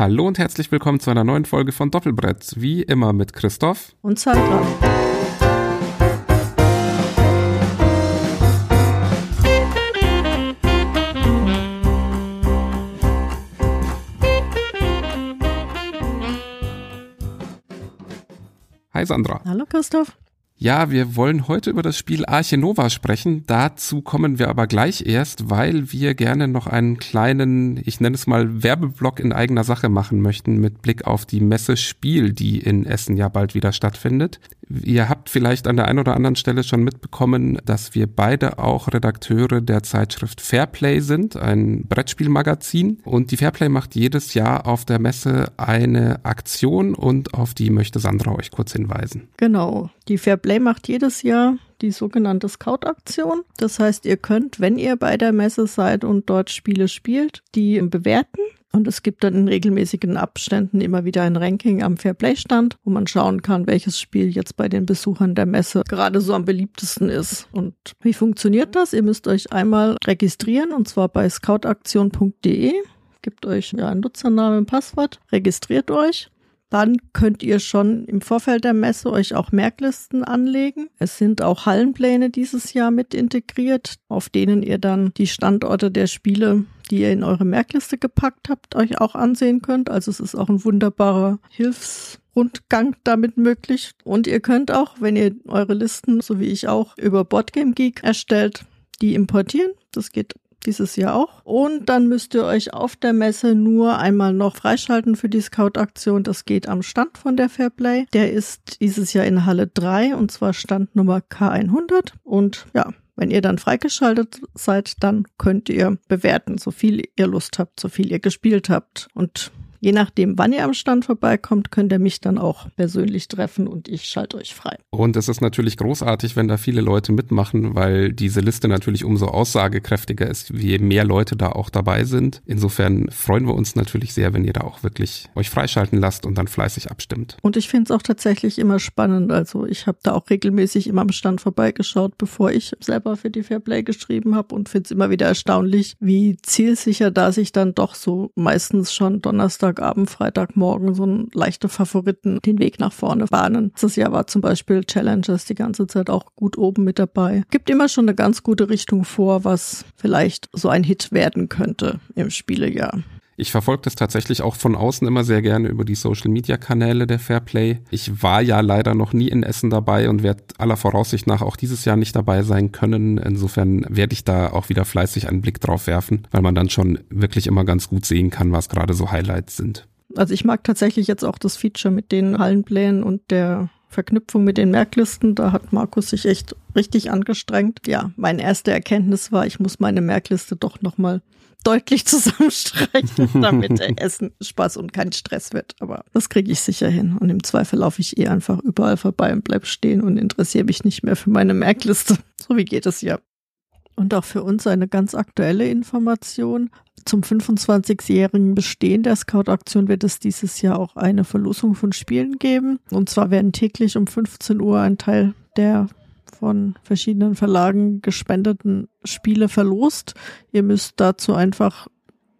Hallo und herzlich willkommen zu einer neuen Folge von Doppelbrett. Wie immer mit Christoph und Sandra. Hi Sandra. Hallo Christoph. Ja, wir wollen heute über das Spiel Arche Nova sprechen. Dazu kommen wir aber gleich erst, weil wir gerne noch einen kleinen, ich nenne es mal Werbeblock in eigener Sache machen möchten mit Blick auf die Messe Spiel, die in Essen ja bald wieder stattfindet. Ihr habt vielleicht an der einen oder anderen Stelle schon mitbekommen, dass wir beide auch Redakteure der Zeitschrift Fairplay sind, ein Brettspielmagazin. Und die Fairplay macht jedes Jahr auf der Messe eine Aktion und auf die möchte Sandra euch kurz hinweisen. Genau. Die Fairplay macht jedes Jahr die sogenannte Scout-Aktion. Das heißt, ihr könnt, wenn ihr bei der Messe seid und dort Spiele spielt, die bewerten und es gibt dann in regelmäßigen Abständen immer wieder ein Ranking am Fairplay-Stand, wo man schauen kann, welches Spiel jetzt bei den Besuchern der Messe gerade so am beliebtesten ist. Und wie funktioniert das? Ihr müsst euch einmal registrieren und zwar bei scoutaktion.de. Gebt euch ja einen Nutzernamen und Passwort, registriert euch dann könnt ihr schon im Vorfeld der Messe euch auch Merklisten anlegen. Es sind auch Hallenpläne dieses Jahr mit integriert, auf denen ihr dann die Standorte der Spiele, die ihr in eure Merkliste gepackt habt, euch auch ansehen könnt. Also es ist auch ein wunderbarer Hilfsrundgang damit möglich. Und ihr könnt auch, wenn ihr eure Listen, so wie ich auch, über Boardgame Geek erstellt, die importieren. Das geht dieses Jahr auch. Und dann müsst ihr euch auf der Messe nur einmal noch freischalten für die Scout-Aktion. Das geht am Stand von der Fairplay. Der ist dieses Jahr in Halle 3 und zwar Standnummer K100. Und ja, wenn ihr dann freigeschaltet seid, dann könnt ihr bewerten, so viel ihr Lust habt, so viel ihr gespielt habt. Und Je nachdem, wann ihr am Stand vorbeikommt, könnt ihr mich dann auch persönlich treffen und ich schalte euch frei. Und es ist natürlich großartig, wenn da viele Leute mitmachen, weil diese Liste natürlich umso aussagekräftiger ist, je mehr Leute da auch dabei sind. Insofern freuen wir uns natürlich sehr, wenn ihr da auch wirklich euch freischalten lasst und dann fleißig abstimmt. Und ich finde es auch tatsächlich immer spannend. Also ich habe da auch regelmäßig immer am Stand vorbeigeschaut, bevor ich selber für die Fairplay geschrieben habe und finde es immer wieder erstaunlich, wie zielsicher da sich dann doch so meistens schon Donnerstag Donnerstagabend, Freitagmorgen so ein leichte Favoriten den Weg nach vorne bahnen. Das Jahr war zum Beispiel Challengers die ganze Zeit auch gut oben mit dabei. Gibt immer schon eine ganz gute Richtung vor, was vielleicht so ein Hit werden könnte im Spielejahr. Ich verfolge das tatsächlich auch von außen immer sehr gerne über die Social-Media-Kanäle der Fairplay. Ich war ja leider noch nie in Essen dabei und werde aller Voraussicht nach auch dieses Jahr nicht dabei sein können. Insofern werde ich da auch wieder fleißig einen Blick drauf werfen, weil man dann schon wirklich immer ganz gut sehen kann, was gerade so Highlights sind. Also ich mag tatsächlich jetzt auch das Feature mit den Hallenplänen und der Verknüpfung mit den Merklisten. Da hat Markus sich echt richtig angestrengt. Ja, meine erste Erkenntnis war, ich muss meine Merkliste doch nochmal deutlich zusammenstreichen, damit der Essen Spaß und kein Stress wird. Aber das kriege ich sicher hin. Und im Zweifel laufe ich eh einfach überall vorbei und bleib stehen und interessiere mich nicht mehr für meine Merkliste. So wie geht es ja. Und auch für uns eine ganz aktuelle Information. Zum 25-jährigen Bestehen der Scout-Aktion wird es dieses Jahr auch eine Verlosung von Spielen geben. Und zwar werden täglich um 15 Uhr ein Teil der von verschiedenen Verlagen gespendeten Spiele verlost. Ihr müsst dazu einfach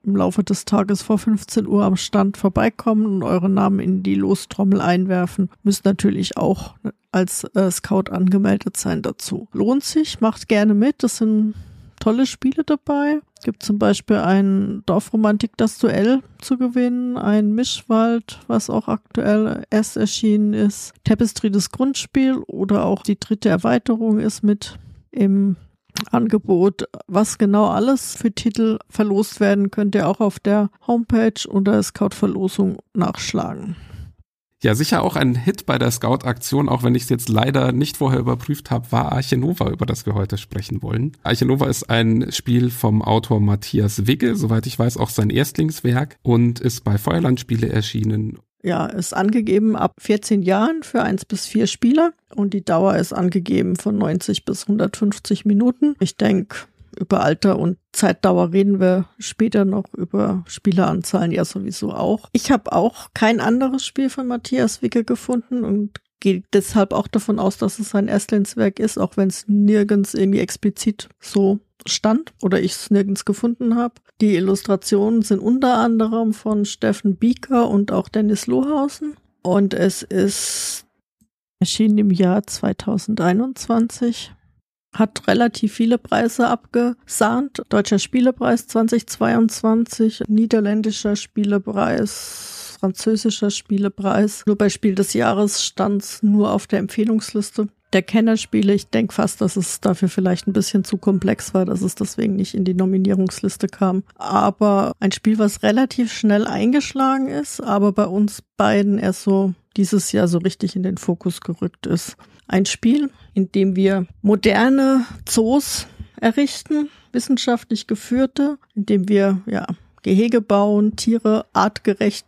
im Laufe des Tages vor 15 Uhr am Stand vorbeikommen und euren Namen in die Lostrommel einwerfen. Müsst natürlich auch als äh, Scout angemeldet sein dazu. Lohnt sich, macht gerne mit. Das sind tolle Spiele dabei. Gibt zum Beispiel ein Dorfromantik das Duell zu gewinnen, ein Mischwald, was auch aktuell erst erschienen ist, Tapestry das Grundspiel oder auch die dritte Erweiterung ist mit im Angebot. Was genau alles für Titel verlost werden, könnt ihr auch auf der Homepage unter Scout Verlosung nachschlagen. Ja, sicher auch ein Hit bei der Scout-Aktion, auch wenn ich es jetzt leider nicht vorher überprüft habe, war Arche Nova, über das wir heute sprechen wollen. Arche Nova ist ein Spiel vom Autor Matthias Wigge, soweit ich weiß auch sein Erstlingswerk und ist bei Feuerland Spiele erschienen. Ja, ist angegeben ab 14 Jahren für eins bis vier Spieler und die Dauer ist angegeben von 90 bis 150 Minuten. Ich denke, über Alter und Zeitdauer reden wir später noch, über Spieleranzahlen ja sowieso auch. Ich habe auch kein anderes Spiel von Matthias Wicke gefunden und gehe deshalb auch davon aus, dass es sein Erstlingswerk ist, auch wenn es nirgends irgendwie explizit so stand oder ich es nirgends gefunden habe. Die Illustrationen sind unter anderem von Steffen Bieker und auch Dennis Lohausen. Und es ist erschienen im Jahr 2021 hat relativ viele Preise abgesahnt. Deutscher Spielepreis 2022, niederländischer Spielepreis, französischer Spielepreis. Nur bei Spiel des Jahres stand es nur auf der Empfehlungsliste der Kennerspiele. Ich denke fast, dass es dafür vielleicht ein bisschen zu komplex war, dass es deswegen nicht in die Nominierungsliste kam. Aber ein Spiel, was relativ schnell eingeschlagen ist, aber bei uns beiden erst so dieses Jahr so richtig in den Fokus gerückt ist. Ein Spiel, in dem wir moderne Zoos errichten, wissenschaftlich geführte, in dem wir ja Gehege bauen, Tiere artgerecht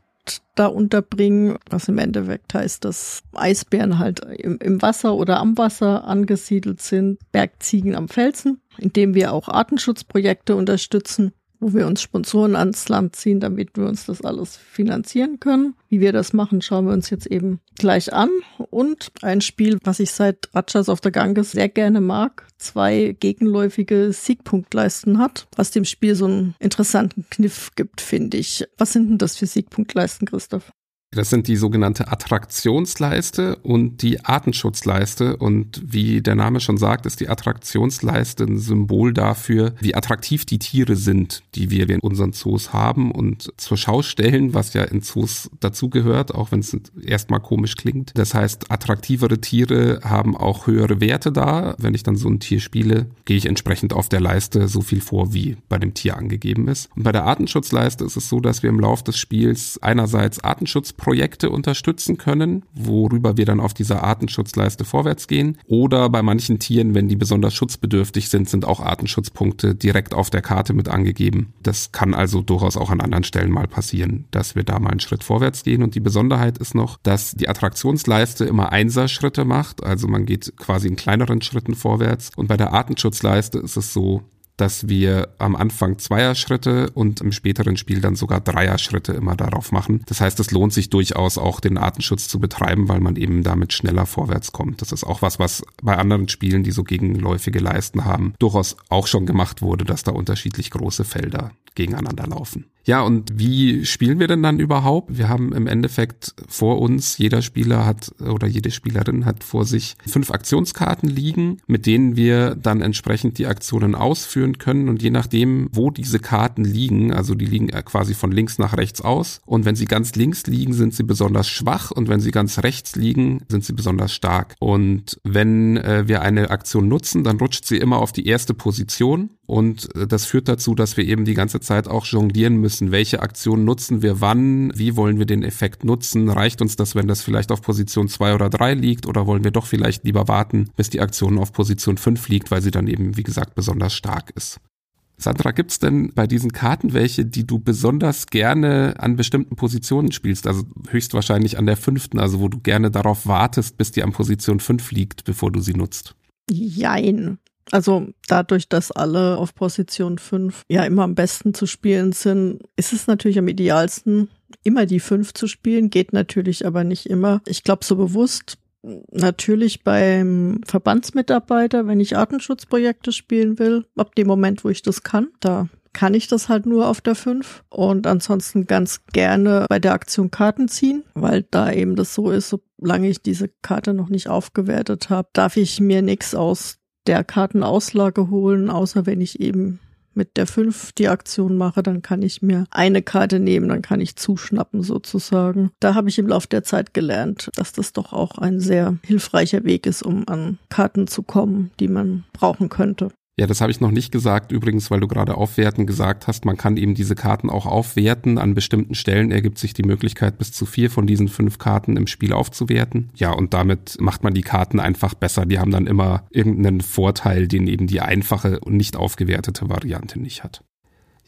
da unterbringen, was im Endeffekt heißt, dass Eisbären halt im, im, Wasser oder am Wasser angesiedelt sind, Bergziegen am Felsen, indem wir auch Artenschutzprojekte unterstützen wo wir uns Sponsoren ans Land ziehen, damit wir uns das alles finanzieren können. Wie wir das machen, schauen wir uns jetzt eben gleich an. Und ein Spiel, was ich seit Ratchas of the Ganges sehr gerne mag, zwei gegenläufige Siegpunktleisten hat, was dem Spiel so einen interessanten Kniff gibt, finde ich. Was sind denn das für Siegpunktleisten, Christoph? Das sind die sogenannte Attraktionsleiste und die Artenschutzleiste. Und wie der Name schon sagt, ist die Attraktionsleiste ein Symbol dafür, wie attraktiv die Tiere sind, die wir in unseren Zoos haben und zur Schau stellen, was ja in Zoos dazugehört, auch wenn es erstmal komisch klingt. Das heißt, attraktivere Tiere haben auch höhere Werte da. Wenn ich dann so ein Tier spiele, gehe ich entsprechend auf der Leiste so viel vor, wie bei dem Tier angegeben ist. Und bei der Artenschutzleiste ist es so, dass wir im Laufe des Spiels einerseits Artenschutz Projekte unterstützen können, worüber wir dann auf dieser Artenschutzleiste vorwärts gehen. Oder bei manchen Tieren, wenn die besonders schutzbedürftig sind, sind auch Artenschutzpunkte direkt auf der Karte mit angegeben. Das kann also durchaus auch an anderen Stellen mal passieren, dass wir da mal einen Schritt vorwärts gehen. Und die Besonderheit ist noch, dass die Attraktionsleiste immer Einser-Schritte macht. Also man geht quasi in kleineren Schritten vorwärts. Und bei der Artenschutzleiste ist es so, dass wir am Anfang Zweierschritte und im späteren Spiel dann sogar Dreier-Schritte immer darauf machen. Das heißt, es lohnt sich durchaus auch den Artenschutz zu betreiben, weil man eben damit schneller vorwärts kommt. Das ist auch was, was bei anderen Spielen, die so gegenläufige Leisten haben, durchaus auch schon gemacht wurde, dass da unterschiedlich große Felder gegeneinander laufen. Ja, und wie spielen wir denn dann überhaupt? Wir haben im Endeffekt vor uns, jeder Spieler hat oder jede Spielerin hat vor sich fünf Aktionskarten liegen, mit denen wir dann entsprechend die Aktionen ausführen können. Und je nachdem, wo diese Karten liegen, also die liegen quasi von links nach rechts aus. Und wenn sie ganz links liegen, sind sie besonders schwach. Und wenn sie ganz rechts liegen, sind sie besonders stark. Und wenn äh, wir eine Aktion nutzen, dann rutscht sie immer auf die erste Position. Und äh, das führt dazu, dass wir eben die ganze Zeit auch jonglieren müssen. Welche Aktion nutzen wir wann? Wie wollen wir den Effekt nutzen? Reicht uns das, wenn das vielleicht auf Position zwei oder drei liegt? Oder wollen wir doch vielleicht lieber warten, bis die Aktion auf Position fünf liegt, weil sie dann eben, wie gesagt, besonders stark ist? Sandra, gibt's denn bei diesen Karten welche, die du besonders gerne an bestimmten Positionen spielst? Also höchstwahrscheinlich an der fünften, also wo du gerne darauf wartest, bis die an Position fünf liegt, bevor du sie nutzt? Jein. Also dadurch, dass alle auf Position 5 ja immer am besten zu spielen sind, ist es natürlich am idealsten, immer die 5 zu spielen, geht natürlich aber nicht immer. Ich glaube, so bewusst natürlich beim Verbandsmitarbeiter, wenn ich Artenschutzprojekte spielen will, ab dem Moment, wo ich das kann, da kann ich das halt nur auf der 5 und ansonsten ganz gerne bei der Aktion Karten ziehen, weil da eben das so ist, solange ich diese Karte noch nicht aufgewertet habe, darf ich mir nichts aus der Kartenauslage holen, außer wenn ich eben mit der 5 die Aktion mache, dann kann ich mir eine Karte nehmen, dann kann ich zuschnappen sozusagen. Da habe ich im Laufe der Zeit gelernt, dass das doch auch ein sehr hilfreicher Weg ist, um an Karten zu kommen, die man brauchen könnte. Ja, das habe ich noch nicht gesagt, übrigens, weil du gerade aufwerten gesagt hast. Man kann eben diese Karten auch aufwerten. An bestimmten Stellen ergibt sich die Möglichkeit, bis zu vier von diesen fünf Karten im Spiel aufzuwerten. Ja, und damit macht man die Karten einfach besser. Die haben dann immer irgendeinen Vorteil, den eben die einfache und nicht aufgewertete Variante nicht hat.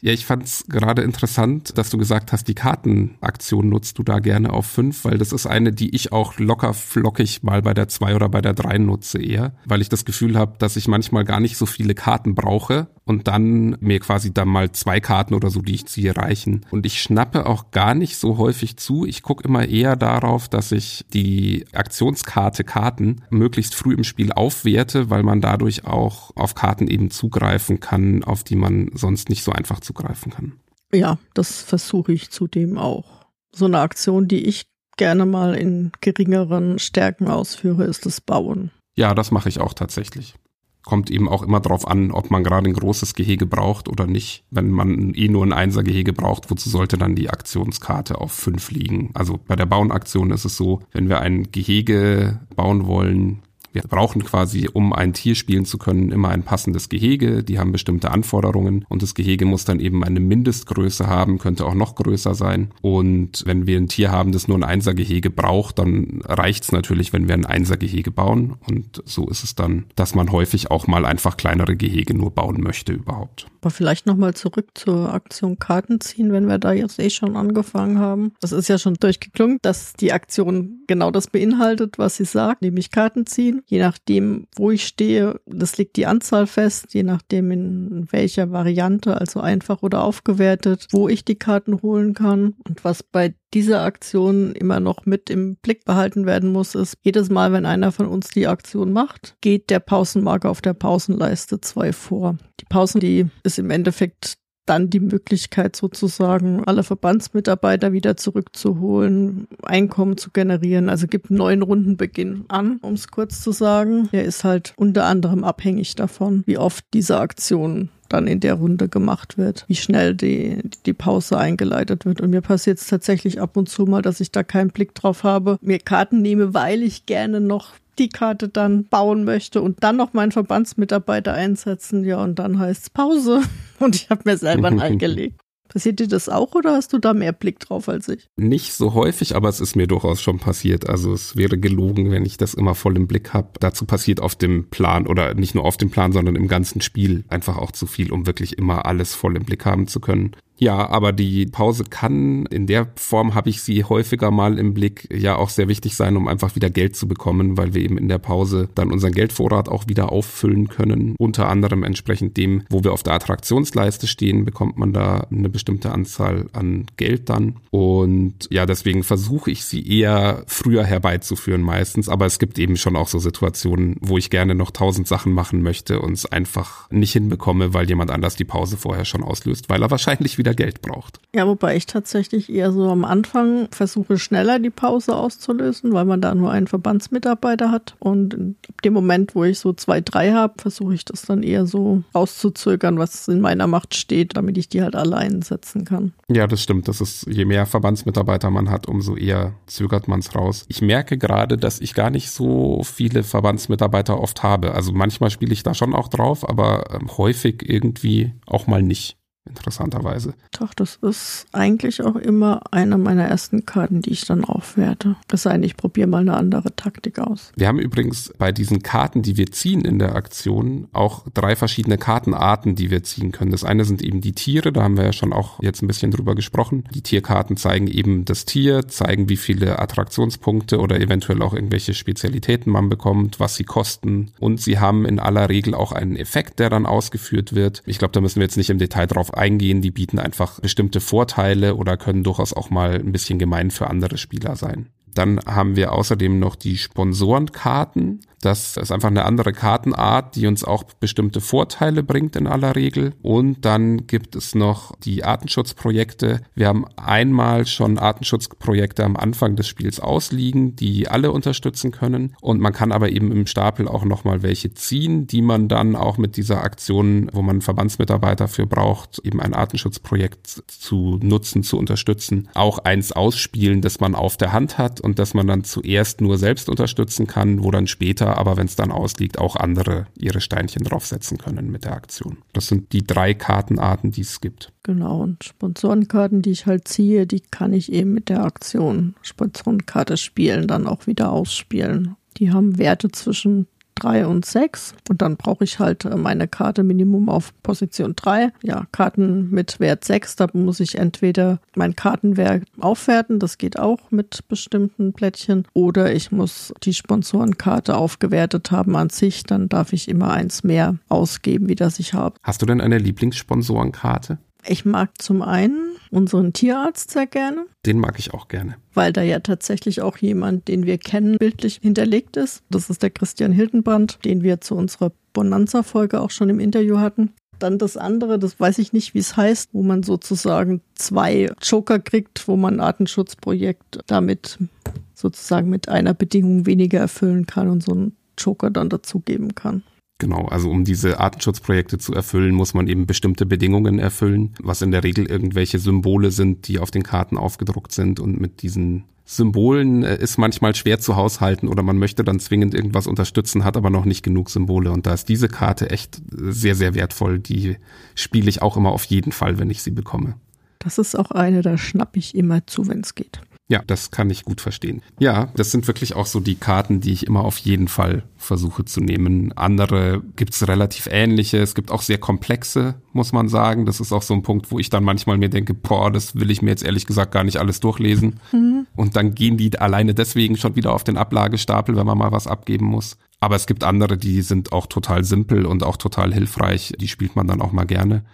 Ja, ich fand es gerade interessant, dass du gesagt hast, die Kartenaktion nutzt du da gerne auf fünf, weil das ist eine, die ich auch locker flockig mal bei der zwei oder bei der drei nutze eher, weil ich das Gefühl habe, dass ich manchmal gar nicht so viele Karten brauche und dann mir quasi dann mal zwei Karten oder so, die ich ziehe, reichen. Und ich schnappe auch gar nicht so häufig zu. Ich gucke immer eher darauf, dass ich die Aktionskarte Karten möglichst früh im Spiel aufwerte, weil man dadurch auch auf Karten eben zugreifen kann, auf die man sonst nicht so einfach zu zugreifen kann. Ja, das versuche ich zudem auch. So eine Aktion, die ich gerne mal in geringeren Stärken ausführe, ist das Bauen. Ja, das mache ich auch tatsächlich. Kommt eben auch immer darauf an, ob man gerade ein großes Gehege braucht oder nicht. Wenn man eh nur ein Einser-Gehege braucht, wozu sollte dann die Aktionskarte auf fünf liegen? Also bei der Bauenaktion ist es so, wenn wir ein Gehege bauen wollen, wir brauchen quasi, um ein Tier spielen zu können, immer ein passendes Gehege. Die haben bestimmte Anforderungen und das Gehege muss dann eben eine Mindestgröße haben, könnte auch noch größer sein. Und wenn wir ein Tier haben, das nur ein Einsergehege braucht, dann reicht es natürlich, wenn wir ein Einsergehege bauen. Und so ist es dann, dass man häufig auch mal einfach kleinere Gehege nur bauen möchte überhaupt. Aber vielleicht nochmal zurück zur Aktion Karten ziehen, wenn wir da jetzt eh schon angefangen haben. Das ist ja schon durchgeklungen, dass die Aktion genau das beinhaltet, was sie sagt, nämlich Karten ziehen je nachdem, wo ich stehe, das liegt die Anzahl fest, je nachdem in welcher Variante, also einfach oder aufgewertet, wo ich die Karten holen kann. Und was bei dieser Aktion immer noch mit im Blick behalten werden muss, ist, jedes Mal, wenn einer von uns die Aktion macht, geht der Pausenmarker auf der Pausenleiste 2 vor. Die Pausen, die ist im Endeffekt dann die Möglichkeit sozusagen, alle Verbandsmitarbeiter wieder zurückzuholen, Einkommen zu generieren. Also gibt einen neuen Rundenbeginn an, um es kurz zu sagen. Der ist halt unter anderem abhängig davon, wie oft diese Aktion dann in der Runde gemacht wird, wie schnell die, die Pause eingeleitet wird. Und mir passiert es tatsächlich ab und zu mal, dass ich da keinen Blick drauf habe, mir Karten nehme, weil ich gerne noch die Karte dann bauen möchte und dann noch meinen Verbandsmitarbeiter einsetzen, ja, und dann heißt es Pause. Und ich habe mir selber einen eingelegt. Passiert dir das auch oder hast du da mehr Blick drauf als ich? Nicht so häufig, aber es ist mir durchaus schon passiert. Also es wäre gelogen, wenn ich das immer voll im Blick habe. Dazu passiert auf dem Plan oder nicht nur auf dem Plan, sondern im ganzen Spiel einfach auch zu viel, um wirklich immer alles voll im Blick haben zu können. Ja, aber die Pause kann, in der Form habe ich sie häufiger mal im Blick, ja auch sehr wichtig sein, um einfach wieder Geld zu bekommen, weil wir eben in der Pause dann unseren Geldvorrat auch wieder auffüllen können. Unter anderem entsprechend dem, wo wir auf der Attraktionsleiste stehen, bekommt man da eine bestimmte Anzahl an Geld dann. Und ja, deswegen versuche ich sie eher früher herbeizuführen meistens. Aber es gibt eben schon auch so Situationen, wo ich gerne noch tausend Sachen machen möchte und es einfach nicht hinbekomme, weil jemand anders die Pause vorher schon auslöst, weil er wahrscheinlich wieder wieder Geld braucht. Ja, wobei ich tatsächlich eher so am Anfang versuche, schneller die Pause auszulösen, weil man da nur einen Verbandsmitarbeiter hat. Und in dem Moment, wo ich so zwei, drei habe, versuche ich das dann eher so auszuzögern, was in meiner Macht steht, damit ich die halt alle einsetzen kann. Ja, das stimmt. Das ist, je mehr Verbandsmitarbeiter man hat, umso eher zögert man es raus. Ich merke gerade, dass ich gar nicht so viele Verbandsmitarbeiter oft habe. Also manchmal spiele ich da schon auch drauf, aber ähm, häufig irgendwie auch mal nicht interessanterweise. Doch, das ist eigentlich auch immer eine meiner ersten Karten, die ich dann aufwerte. Es sei denn, ich probiere mal eine andere Taktik aus. Wir haben übrigens bei diesen Karten, die wir ziehen in der Aktion, auch drei verschiedene Kartenarten, die wir ziehen können. Das eine sind eben die Tiere, da haben wir ja schon auch jetzt ein bisschen drüber gesprochen. Die Tierkarten zeigen eben das Tier, zeigen, wie viele Attraktionspunkte oder eventuell auch irgendwelche Spezialitäten man bekommt, was sie kosten. Und sie haben in aller Regel auch einen Effekt, der dann ausgeführt wird. Ich glaube, da müssen wir jetzt nicht im Detail drauf eingehen, die bieten einfach bestimmte Vorteile oder können durchaus auch mal ein bisschen gemein für andere Spieler sein. Dann haben wir außerdem noch die Sponsorenkarten. Das ist einfach eine andere Kartenart, die uns auch bestimmte Vorteile bringt in aller Regel. Und dann gibt es noch die Artenschutzprojekte. Wir haben einmal schon Artenschutzprojekte am Anfang des Spiels ausliegen, die alle unterstützen können. Und man kann aber eben im Stapel auch nochmal welche ziehen, die man dann auch mit dieser Aktion, wo man Verbandsmitarbeiter für braucht, eben ein Artenschutzprojekt zu nutzen, zu unterstützen, auch eins ausspielen, das man auf der Hand hat und das man dann zuerst nur selbst unterstützen kann, wo dann später aber wenn es dann ausliegt, auch andere ihre Steinchen draufsetzen können mit der Aktion. Das sind die drei Kartenarten, die es gibt. Genau, und Sponsorenkarten, die ich halt ziehe, die kann ich eben mit der Aktion Sponsorenkarte spielen, dann auch wieder ausspielen. Die haben Werte zwischen drei und sechs. Und dann brauche ich halt äh, meine Karte Minimum auf Position drei. Ja, Karten mit Wert sechs, da muss ich entweder mein Kartenwert aufwerten, das geht auch mit bestimmten Plättchen, oder ich muss die Sponsorenkarte aufgewertet haben an sich, dann darf ich immer eins mehr ausgeben, wie das ich habe. Hast du denn eine Lieblingssponsorenkarte? Ich mag zum einen unseren Tierarzt sehr gerne. Den mag ich auch gerne. Weil da ja tatsächlich auch jemand, den wir kennen, bildlich hinterlegt ist. Das ist der Christian Hildenbrand, den wir zu unserer Bonanza-Folge auch schon im Interview hatten. Dann das andere, das weiß ich nicht, wie es heißt, wo man sozusagen zwei Joker kriegt, wo man ein Artenschutzprojekt damit sozusagen mit einer Bedingung weniger erfüllen kann und so einen Joker dann dazugeben kann. Genau, also um diese Artenschutzprojekte zu erfüllen, muss man eben bestimmte Bedingungen erfüllen, was in der Regel irgendwelche Symbole sind, die auf den Karten aufgedruckt sind und mit diesen Symbolen äh, ist manchmal schwer zu haushalten oder man möchte dann zwingend irgendwas unterstützen, hat aber noch nicht genug Symbole und da ist diese Karte echt sehr, sehr wertvoll. Die spiele ich auch immer auf jeden Fall, wenn ich sie bekomme. Das ist auch eine, da schnapp ich immer zu, wenn es geht. Ja, das kann ich gut verstehen. Ja, das sind wirklich auch so die Karten, die ich immer auf jeden Fall versuche zu nehmen. Andere gibt's relativ ähnliche. Es gibt auch sehr komplexe, muss man sagen. Das ist auch so ein Punkt, wo ich dann manchmal mir denke, boah, das will ich mir jetzt ehrlich gesagt gar nicht alles durchlesen. Mhm. Und dann gehen die alleine deswegen schon wieder auf den Ablagestapel, wenn man mal was abgeben muss. Aber es gibt andere, die sind auch total simpel und auch total hilfreich. Die spielt man dann auch mal gerne.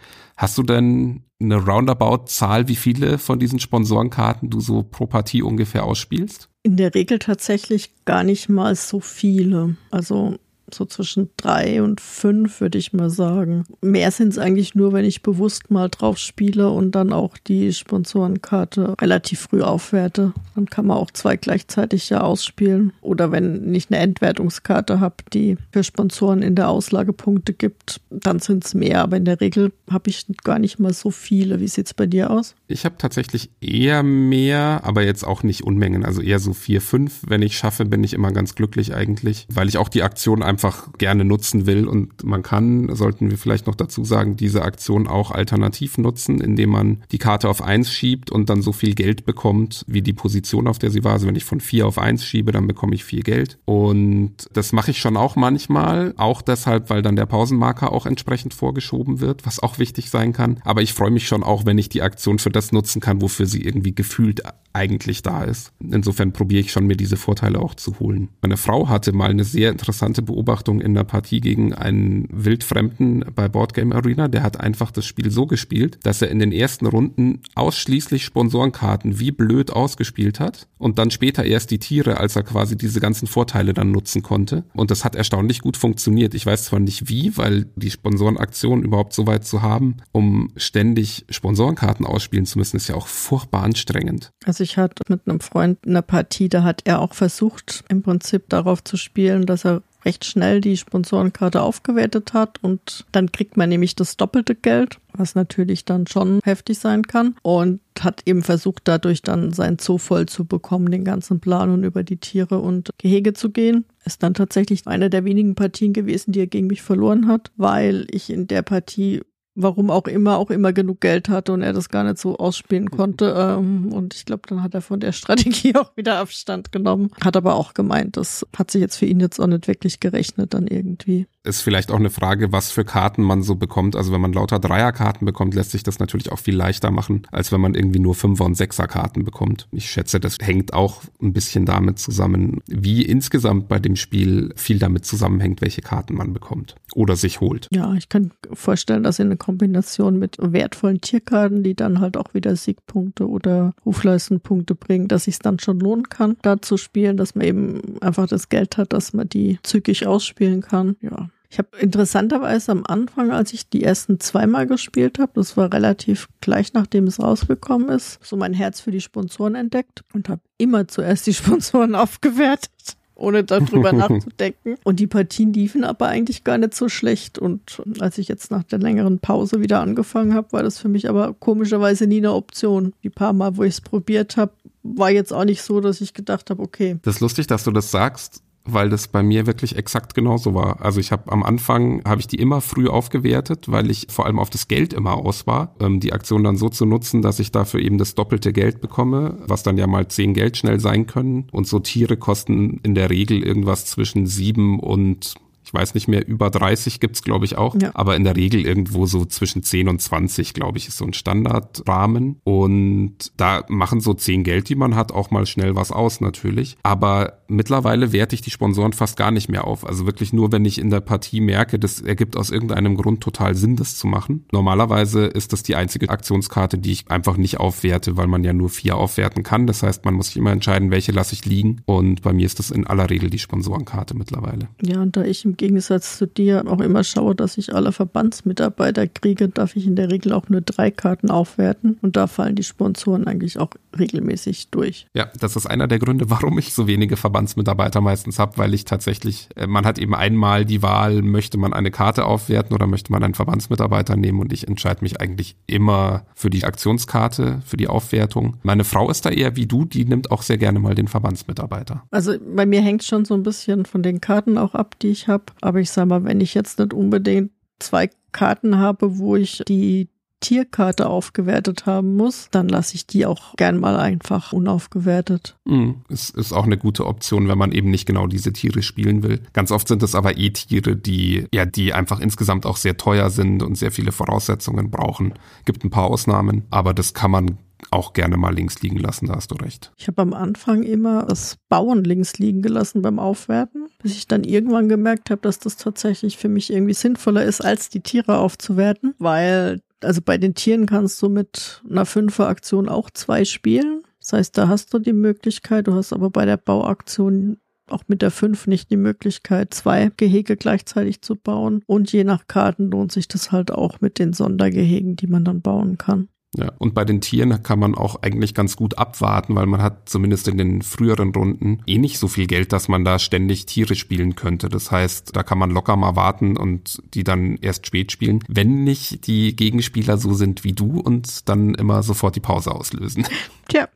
Hast du denn eine Roundabout-Zahl, wie viele von diesen Sponsorenkarten du so pro Partie ungefähr ausspielst? In der Regel tatsächlich gar nicht mal so viele. Also so zwischen drei und fünf, würde ich mal sagen. Mehr sind es eigentlich nur, wenn ich bewusst mal drauf spiele und dann auch die Sponsorenkarte relativ früh aufwerte. Dann kann man auch zwei gleichzeitig ja ausspielen. Oder wenn ich eine Entwertungskarte habe, die für Sponsoren in der Auslage Punkte gibt, dann sind es mehr. Aber in der Regel habe ich gar nicht mal so viele. Wie sieht es bei dir aus? Ich habe tatsächlich eher mehr, aber jetzt auch nicht Unmengen. Also eher so vier, fünf. Wenn ich schaffe, bin ich immer ganz glücklich eigentlich, weil ich auch die Aktion einfach einfach gerne nutzen will. Und man kann, sollten wir vielleicht noch dazu sagen, diese Aktion auch alternativ nutzen, indem man die Karte auf eins schiebt und dann so viel Geld bekommt, wie die Position, auf der sie war. Also wenn ich von vier auf eins schiebe, dann bekomme ich viel Geld. Und das mache ich schon auch manchmal, auch deshalb, weil dann der Pausenmarker auch entsprechend vorgeschoben wird, was auch wichtig sein kann. Aber ich freue mich schon auch, wenn ich die Aktion für das nutzen kann, wofür sie irgendwie gefühlt eigentlich da ist. Insofern probiere ich schon, mir diese Vorteile auch zu holen. Meine Frau hatte mal eine sehr interessante Beobachtung in der Partie gegen einen Wildfremden bei Boardgame Arena. Der hat einfach das Spiel so gespielt, dass er in den ersten Runden ausschließlich Sponsorenkarten wie blöd ausgespielt hat und dann später erst die Tiere, als er quasi diese ganzen Vorteile dann nutzen konnte. Und das hat erstaunlich gut funktioniert. Ich weiß zwar nicht wie, weil die Sponsorenaktion überhaupt so weit zu haben, um ständig Sponsorenkarten ausspielen zu müssen, ist ja auch furchtbar anstrengend. Also ich hatte mit einem Freund eine Partie, da hat er auch versucht, im Prinzip darauf zu spielen, dass er recht schnell die Sponsorenkarte aufgewertet hat und dann kriegt man nämlich das doppelte Geld, was natürlich dann schon heftig sein kann und hat eben versucht, dadurch dann sein Zoo voll zu bekommen, den ganzen Plan und über die Tiere und Gehege zu gehen. Ist dann tatsächlich eine der wenigen Partien gewesen, die er gegen mich verloren hat, weil ich in der Partie warum auch immer, auch immer genug Geld hatte und er das gar nicht so ausspielen mhm. konnte. Ähm, und ich glaube, dann hat er von der Strategie auch wieder Abstand genommen. Hat aber auch gemeint, das hat sich jetzt für ihn jetzt auch nicht wirklich gerechnet dann irgendwie ist vielleicht auch eine Frage, was für Karten man so bekommt. Also wenn man lauter Dreierkarten bekommt, lässt sich das natürlich auch viel leichter machen, als wenn man irgendwie nur Fünfer- und Sechserkarten bekommt. Ich schätze, das hängt auch ein bisschen damit zusammen, wie insgesamt bei dem Spiel viel damit zusammenhängt, welche Karten man bekommt oder sich holt. Ja, ich kann vorstellen, dass in eine Kombination mit wertvollen Tierkarten, die dann halt auch wieder Siegpunkte oder Hufleistenpunkte bringen, dass sich dann schon lohnen kann, da zu spielen, dass man eben einfach das Geld hat, dass man die zügig ausspielen kann. Ja, ich habe interessanterweise am Anfang, als ich die ersten zweimal gespielt habe, das war relativ gleich nachdem es rausgekommen ist, so mein Herz für die Sponsoren entdeckt und habe immer zuerst die Sponsoren aufgewertet ohne darüber nachzudenken. Und die Partien liefen aber eigentlich gar nicht so schlecht. Und als ich jetzt nach der längeren Pause wieder angefangen habe, war das für mich aber komischerweise nie eine Option. Die paar Mal, wo ich es probiert habe, war jetzt auch nicht so, dass ich gedacht habe, okay. Das ist lustig, dass du das sagst weil das bei mir wirklich exakt genauso war. Also ich habe am Anfang habe ich die immer früh aufgewertet, weil ich vor allem auf das Geld immer aus war, ähm, die Aktion dann so zu nutzen, dass ich dafür eben das doppelte Geld bekomme, was dann ja mal zehn Geld schnell sein können. Und so Tiere kosten in der Regel irgendwas zwischen sieben und Ich weiß nicht mehr, über 30 gibt's glaube ich auch, ja. aber in der Regel irgendwo so zwischen 10 und 20, glaube ich, ist so ein Standardrahmen. Und da machen so 10 Geld, die man hat, auch mal schnell was aus natürlich. Aber mittlerweile werte ich die Sponsoren fast gar nicht mehr auf. Also wirklich nur, wenn ich in der Partie merke, das ergibt aus irgendeinem Grund total Sinn, das zu machen. Normalerweise ist das die einzige Aktionskarte, die ich einfach nicht aufwerte, weil man ja nur vier aufwerten kann. Das heißt, man muss sich immer entscheiden, welche lasse ich liegen. Und bei mir ist das in aller Regel die Sponsorenkarte mittlerweile. Ja, und da ich im Gegensatz zu dir auch immer schaue, dass ich alle Verbandsmitarbeiter kriege, darf ich in der Regel auch nur drei Karten aufwerten und da fallen die Sponsoren eigentlich auch regelmäßig durch. Ja, das ist einer der Gründe, warum ich so wenige Verbandsmitarbeiter meistens habe, weil ich tatsächlich, äh, man hat eben einmal die Wahl, möchte man eine Karte aufwerten oder möchte man einen Verbandsmitarbeiter nehmen und ich entscheide mich eigentlich immer für die Aktionskarte, für die Aufwertung. Meine Frau ist da eher wie du, die nimmt auch sehr gerne mal den Verbandsmitarbeiter. Also bei mir hängt schon so ein bisschen von den Karten auch ab, die ich habe. Aber ich sage mal, wenn ich jetzt nicht unbedingt zwei Karten habe, wo ich die Tierkarte aufgewertet haben muss, dann lasse ich die auch gern mal einfach unaufgewertet. Mm, es ist auch eine gute Option, wenn man eben nicht genau diese Tiere spielen will. Ganz oft sind es aber eh Tiere, die ja, die einfach insgesamt auch sehr teuer sind und sehr viele Voraussetzungen brauchen. Gibt ein paar Ausnahmen, aber das kann man auch gerne mal links liegen lassen, da hast du recht. Ich habe am Anfang immer das Bauen links liegen gelassen beim Aufwerten, bis ich dann irgendwann gemerkt habe, dass das tatsächlich für mich irgendwie sinnvoller ist, als die Tiere aufzuwerten, weil also bei den Tieren kannst du mit einer Fünfer-Aktion auch zwei spielen. Das heißt, da hast du die Möglichkeit, du hast aber bei der Bauaktion auch mit der 5 nicht die Möglichkeit, zwei Gehege gleichzeitig zu bauen. Und je nach Karten lohnt sich das halt auch mit den Sondergehegen, die man dann bauen kann. Ja, und bei den Tieren kann man auch eigentlich ganz gut abwarten, weil man hat zumindest in den früheren Runden eh nicht so viel Geld, dass man da ständig Tiere spielen könnte. Das heißt, da kann man locker mal warten und die dann erst spät spielen, wenn nicht die Gegenspieler so sind wie du und dann immer sofort die Pause auslösen. Tja,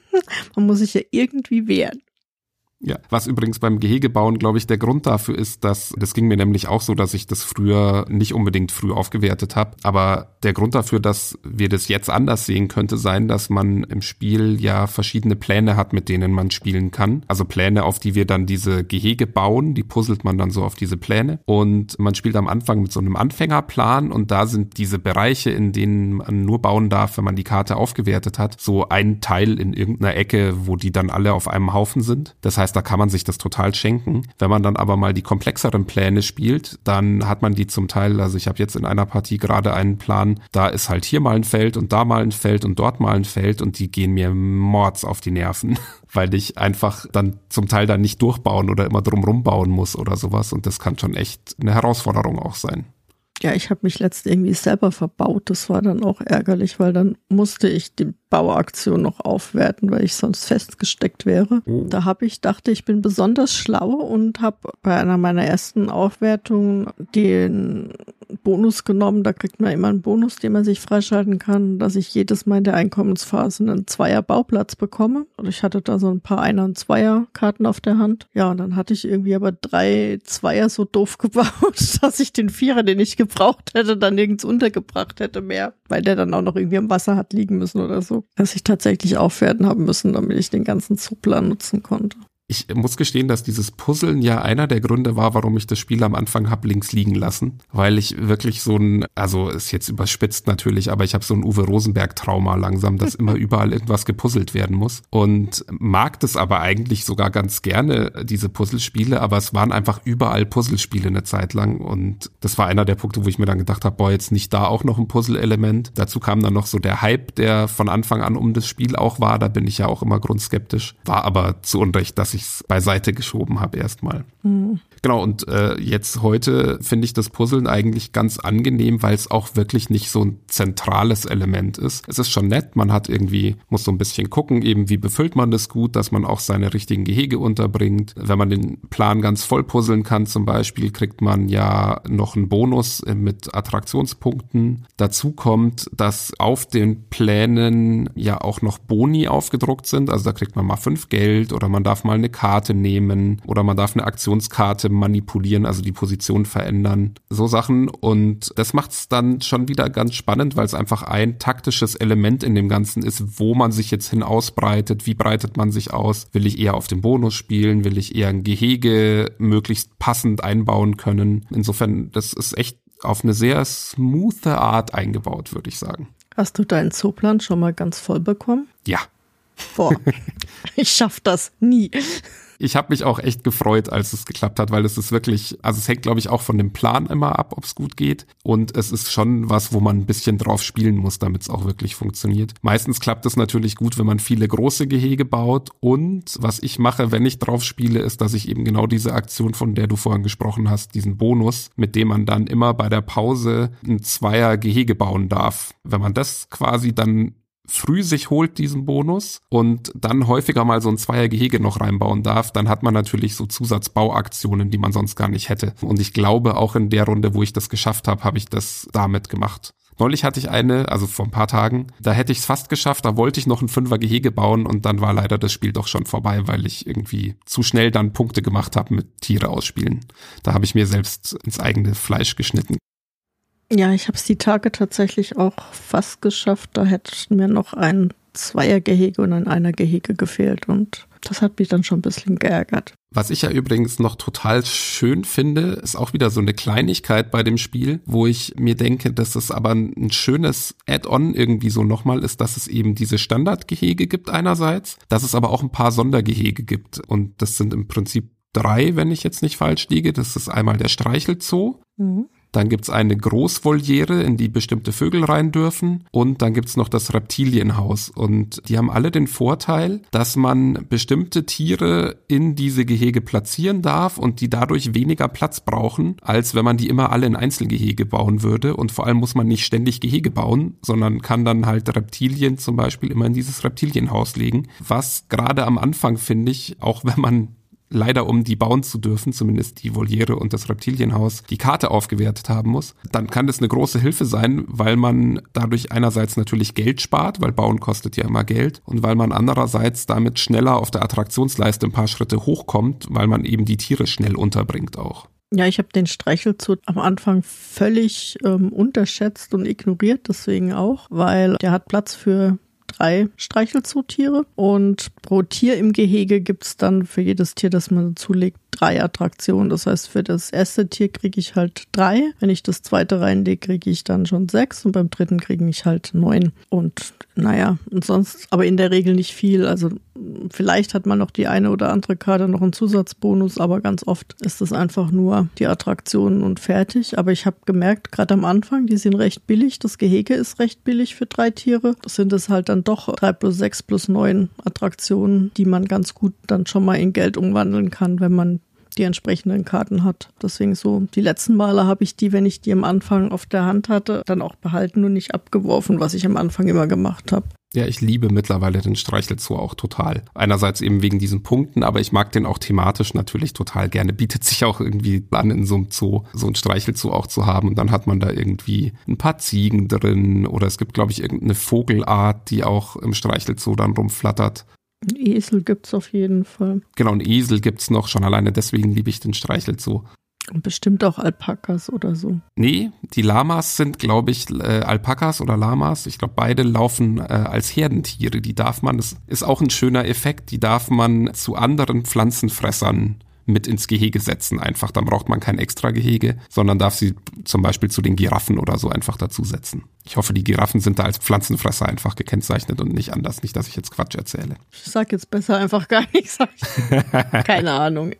man muss sich ja irgendwie wehren. Ja, was übrigens beim Gehegebauen, glaube ich, der Grund dafür ist, dass, das ging mir nämlich auch so, dass ich das früher nicht unbedingt früh aufgewertet habe. Aber der Grund dafür, dass wir das jetzt anders sehen, könnte sein, dass man im Spiel ja verschiedene Pläne hat, mit denen man spielen kann. Also Pläne, auf die wir dann diese Gehege bauen, die puzzelt man dann so auf diese Pläne. Und man spielt am Anfang mit so einem Anfängerplan und da sind diese Bereiche, in denen man nur bauen darf, wenn man die Karte aufgewertet hat, so ein Teil in irgendeiner Ecke, wo die dann alle auf einem Haufen sind. Das heißt, heißt, da kann man sich das total schenken. Wenn man dann aber mal die komplexeren Pläne spielt, dann hat man die zum Teil, also ich habe jetzt in einer Partie gerade einen Plan, da ist halt hier mal ein Feld und da mal ein Feld und dort mal ein Feld und die gehen mir mords auf die Nerven, weil ich einfach dann zum Teil dann nicht durchbauen oder immer drumrum bauen muss oder sowas und das kann schon echt eine Herausforderung auch sein. Ja, ich habe mich letzt irgendwie selber verbaut. Das war dann auch ärgerlich, weil dann musste ich die Bauaktion noch aufwerten, weil ich sonst festgesteckt wäre. Oh. Da habe ich dachte, ich bin besonders schlau und habe bei einer meiner ersten Aufwertungen den Bonus genommen. Da kriegt man immer einen Bonus, den man sich freischalten kann, dass ich jedes Mal in der Einkommensphase einen Zweier Bauplatz bekomme. Und ich hatte da so ein paar Einer- und Zweier-Karten auf der Hand. Ja, und dann hatte ich irgendwie aber drei Zweier so doof gebaut, dass ich den Vierer, den ich gebraucht hätte, dann nirgends untergebracht hätte mehr, weil der dann auch noch irgendwie im Wasser hat liegen müssen oder so. Dass ich tatsächlich aufwerten haben müssen, damit ich den ganzen Zuplan nutzen konnte. Ich muss gestehen, dass dieses Puzzeln ja einer der Gründe war, warum ich das Spiel am Anfang hab links liegen lassen, weil ich wirklich so ein, also ist jetzt überspitzt natürlich, aber ich habe so ein Uwe Rosenberg Trauma langsam, dass immer überall irgendwas gepuzzelt werden muss und mag das aber eigentlich sogar ganz gerne diese Puzzlespiele, aber es waren einfach überall Puzzlespiele eine Zeit lang und das war einer der Punkte, wo ich mir dann gedacht habe, boah, jetzt nicht da auch noch ein Puzzle-Element. Dazu kam dann noch so der Hype, der von Anfang an um das Spiel auch war, da bin ich ja auch immer grundskeptisch, war aber zu Unrecht, dass ich es beiseite geschoben habe erstmal. Mhm. Genau, und äh, jetzt heute finde ich das Puzzeln eigentlich ganz angenehm, weil es auch wirklich nicht so ein zentrales Element ist. Es ist schon nett, man hat irgendwie, muss so ein bisschen gucken, eben wie befüllt man das gut, dass man auch seine richtigen Gehege unterbringt. Wenn man den Plan ganz voll puzzeln kann zum Beispiel, kriegt man ja noch einen Bonus mit Attraktionspunkten. Dazu kommt, dass auf den Plänen ja auch noch Boni aufgedruckt sind. Also da kriegt man mal fünf Geld oder man darf mal eine Karte nehmen oder man darf eine Aktionskarte Karte manipulieren, also die Position verändern, so Sachen. Und das macht es dann schon wieder ganz spannend, weil es einfach ein taktisches Element in dem Ganzen ist, wo man sich jetzt hin ausbreitet, wie breitet man sich aus, will ich eher auf den Bonus spielen, will ich eher ein Gehege möglichst passend einbauen können. Insofern, das ist echt auf eine sehr smooth Art eingebaut, würde ich sagen. Hast du deinen Zooplan schon mal ganz voll bekommen? Ja. Boah, ich schaff das nie ich habe mich auch echt gefreut, als es geklappt hat, weil es ist wirklich, also es hängt, glaube ich, auch von dem Plan immer ab, ob es gut geht. Und es ist schon was, wo man ein bisschen drauf spielen muss, damit es auch wirklich funktioniert. Meistens klappt es natürlich gut, wenn man viele große Gehege baut. Und was ich mache, wenn ich drauf spiele, ist, dass ich eben genau diese Aktion, von der du vorhin gesprochen hast, diesen Bonus, mit dem man dann immer bei der Pause ein Zweier Gehege bauen darf. Wenn man das quasi dann früh sich holt, diesen Bonus, und dann häufiger mal so ein Zweiergehege noch reinbauen darf, dann hat man natürlich so Zusatzbauaktionen, die man sonst gar nicht hätte. Und ich glaube, auch in der Runde, wo ich das geschafft habe, habe ich das damit gemacht. Neulich hatte ich eine, also vor ein paar Tagen, da hätte ich es fast geschafft, da wollte ich noch ein Fünfer-Gehege bauen und dann war leider das Spiel doch schon vorbei, weil ich irgendwie zu schnell dann Punkte gemacht habe mit Tiere ausspielen. Da habe ich mir selbst ins eigene Fleisch geschnitten. Ja, ich habe es die Tage tatsächlich auch fast geschafft. Da hätte mir noch ein Zweiergehege und ein Einergehege gefehlt und das hat mich dann schon ein bisschen geärgert. Was ich ja übrigens noch total schön finde, ist auch wieder so eine Kleinigkeit bei dem Spiel, wo ich mir denke, dass es aber ein schönes Add-on irgendwie so nochmal ist, dass es eben diese Standardgehege gibt einerseits, dass es aber auch ein paar Sondergehege gibt und das sind im Prinzip drei, wenn ich jetzt nicht falsch liege. Das ist einmal der Streichelzoo. Mhm. Dann gibt's eine Großvoliere, in die bestimmte Vögel rein dürfen. Und dann gibt's noch das Reptilienhaus. Und die haben alle den Vorteil, dass man bestimmte Tiere in diese Gehege platzieren darf und die dadurch weniger Platz brauchen, als wenn man die immer alle in Einzelgehege bauen würde. Und vor allem muss man nicht ständig Gehege bauen, sondern kann dann halt Reptilien zum Beispiel immer in dieses Reptilienhaus legen. Was gerade am Anfang finde ich, auch wenn man leider um die bauen zu dürfen, zumindest die Voliere und das Reptilienhaus, die Karte aufgewertet haben muss, dann kann das eine große Hilfe sein, weil man dadurch einerseits natürlich Geld spart, weil bauen kostet ja immer Geld und weil man andererseits damit schneller auf der Attraktionsleiste ein paar Schritte hochkommt, weil man eben die Tiere schnell unterbringt auch. Ja, ich habe den Streichelzoo am Anfang völlig ähm, unterschätzt und ignoriert, deswegen auch, weil der hat Platz für drei Streichelzootiere und pro Tier im Gehege gibt's dann für jedes Tier, das man zulegt, drei Attraktionen. Das heißt, für das erste Tier kriege ich halt drei. Wenn ich das zweite reinlege, kriege ich dann schon sechs und beim dritten kriege ich halt neun. Und naja, und sonst aber in der Regel nicht viel. Also vielleicht hat man noch die eine oder andere Karte noch einen Zusatzbonus, aber ganz oft ist es einfach nur die Attraktionen und fertig. Aber ich habe gemerkt, gerade am Anfang, die sind recht billig. Das Gehege ist recht billig für drei Tiere. Das sind es halt dann doch drei plus sechs plus neun Attraktionen, die man ganz gut dann schon mal in Geld umwandeln kann, wenn man die entsprechenden Karten hat. Deswegen so, die letzten Male habe ich die, wenn ich die am Anfang auf der Hand hatte, dann auch behalten und nicht abgeworfen, was ich am Anfang immer gemacht habe. Ja, ich liebe mittlerweile den Streichelzoo auch total. Einerseits eben wegen diesen Punkten, aber ich mag den auch thematisch natürlich total gerne. Bietet sich auch irgendwie an, in so einem Zoo so ein Streichelzoo auch zu haben. Und dann hat man da irgendwie ein paar Ziegen drin oder es gibt, glaube ich, irgendeine Vogelart, die auch im Streichelzoo dann rumflattert. Ein Esel gibt's auf jeden Fall. Genau, ein Esel gibt's noch, schon alleine deswegen liebe ich den Streichelt so. Und bestimmt auch Alpakas oder so. Nee, die Lamas sind, glaube ich, äh, Alpakas oder Lamas. Ich glaube, beide laufen äh, als Herdentiere. Die darf man, das ist auch ein schöner Effekt, die darf man zu anderen Pflanzenfressern mit ins Gehege setzen. Einfach, dann braucht man kein extra Gehege, sondern darf sie zum Beispiel zu den Giraffen oder so einfach dazusetzen. Ich hoffe, die Giraffen sind da als Pflanzenfresser einfach gekennzeichnet und nicht anders. Nicht, dass ich jetzt Quatsch erzähle. Ich sag jetzt besser einfach gar nichts. Keine Ahnung.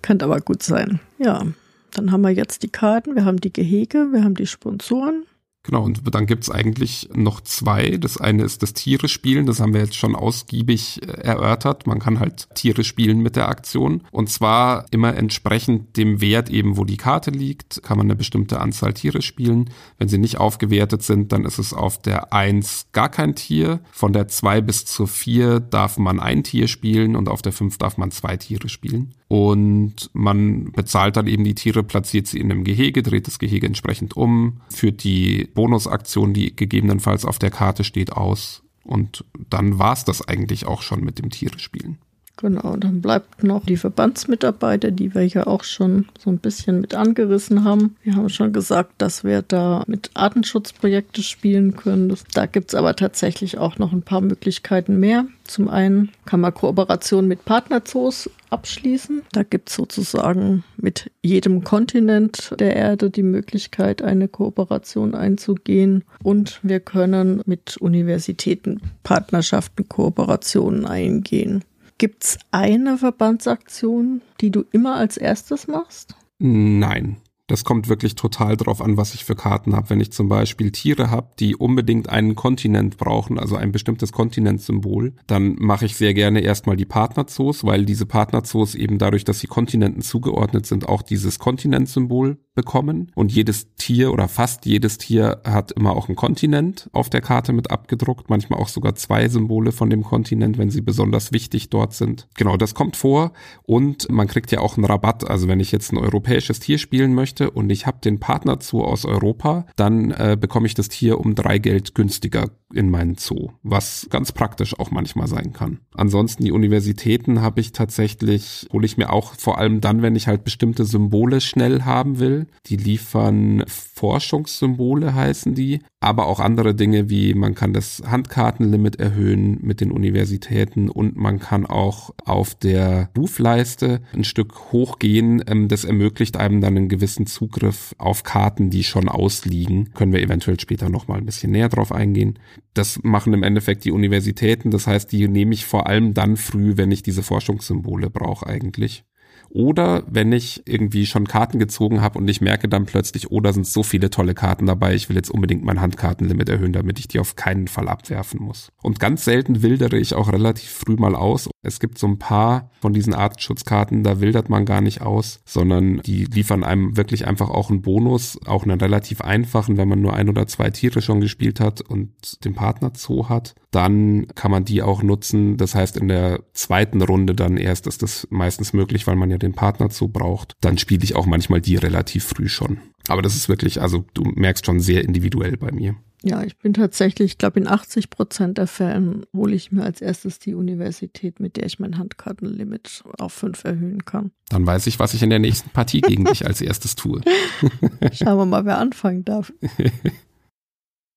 Könnte aber gut sein. Ja. Dann haben wir jetzt die Karten, wir haben die Gehege, wir haben die Sponsoren, Genau, und dann gibt's eigentlich noch zwei. Das eine ist das Tiere spielen, das haben wir jetzt schon ausgiebig äh, erörtert. Man kann halt Tiere spielen mit der Aktion. Und zwar immer entsprechend dem Wert eben, wo die Karte liegt, kann man eine bestimmte Anzahl Tiere spielen. Wenn sie nicht aufgewertet sind, dann ist es auf der eins gar kein Tier. Von der zwei bis zur vier darf man ein Tier spielen und auf der fünf darf man zwei Tiere spielen. Und man bezahlt dann eben die Tiere, platziert sie in einem Gehege, dreht das Gehege entsprechend um, führt die Bonusaktion, die gegebenenfalls auf der Karte steht, aus. Und dann war's das eigentlich auch schon mit dem Tiere spielen. Genau, dann bleibt noch die Verbandsmitarbeiter, die wir ja auch schon so ein bisschen mit angerissen haben. Wir haben schon gesagt, dass wir da mit Artenschutzprojekte spielen können. Da gibt's aber tatsächlich auch noch ein paar Möglichkeiten mehr. Zum einen kann man Kooperation mit Partnerzoos abschließen. Da gibt's sozusagen mit jedem Kontinent der Erde die Möglichkeit, eine Kooperation einzugehen. Und wir können mit Universitäten Partnerschaften, Kooperationen eingehen. Gibt's eine Verbandsaktion, die du immer als erstes machst? Nein. Das kommt wirklich total drauf an, was ich für Karten habe. Wenn ich zum Beispiel Tiere habe, die unbedingt einen Kontinent brauchen, also ein bestimmtes Kontinentsymbol, dann mache ich sehr gerne erstmal die Partnerzoos, weil diese Partnerzoos eben dadurch, dass sie Kontinenten zugeordnet sind, auch dieses Kontinentsymbol bekommen. Und jedes Tier oder fast jedes Tier hat immer auch ein Kontinent auf der Karte mit abgedruckt, manchmal auch sogar zwei Symbole von dem Kontinent, wenn sie besonders wichtig dort sind. Genau, das kommt vor und man kriegt ja auch einen Rabatt. Also wenn ich jetzt ein europäisches Tier spielen möchte, und ich habe den Partner Zoo aus Europa, dann äh, bekomme ich das Tier um drei Geld günstiger in meinen Zoo, was ganz praktisch auch manchmal sein kann. Ansonsten die Universitäten habe ich tatsächlich, hole ich mir auch vor allem dann, wenn ich halt bestimmte Symbole schnell haben will. Die liefern Forschungssymbole heißen die, aber auch andere Dinge wie man kann das Handkartenlimit erhöhen mit den Universitäten und man kann auch auf der Rufleiste ein Stück hochgehen. Ähm, das ermöglicht einem dann einen gewissen Zugriff auf Karten, die schon ausliegen. Können wir eventuell später nochmal ein bisschen näher drauf eingehen. Das machen im Endeffekt die Universitäten. Das heißt, die nehme ich vor allem dann früh, wenn ich diese Forschungssymbole brauche eigentlich. Oder wenn ich irgendwie schon Karten gezogen habe und ich merke dann plötzlich, oh, da sind so viele tolle Karten dabei, ich will jetzt unbedingt mein Handkartenlimit erhöhen, damit ich die auf keinen Fall abwerfen muss. Und ganz selten wildere ich auch relativ früh mal aus. Es gibt so ein paar von diesen Artenschutzkarten, da wildert man gar nicht aus, sondern die liefern einem wirklich einfach auch einen Bonus, auch einen relativ einfachen, wenn man nur ein oder zwei Tiere schon gespielt hat und den Partner Zoo hat dann kann man die auch nutzen. Das heißt, in der zweiten Runde dann erst ist das meistens möglich, weil man ja den Partner zu braucht. Dann spiele ich auch manchmal die relativ früh schon. Aber das ist wirklich, also du merkst schon sehr individuell bei mir. Ja, ich bin tatsächlich, ich glaube, in 80 Prozent der Fällen hole ich mir als erstes die Universität, mit der ich mein Handkartenlimit auf fünf erhöhen kann. Dann weiß ich, was ich in der nächsten Partie gegen dich als erstes tue. Schauen wir mal, wer anfangen darf.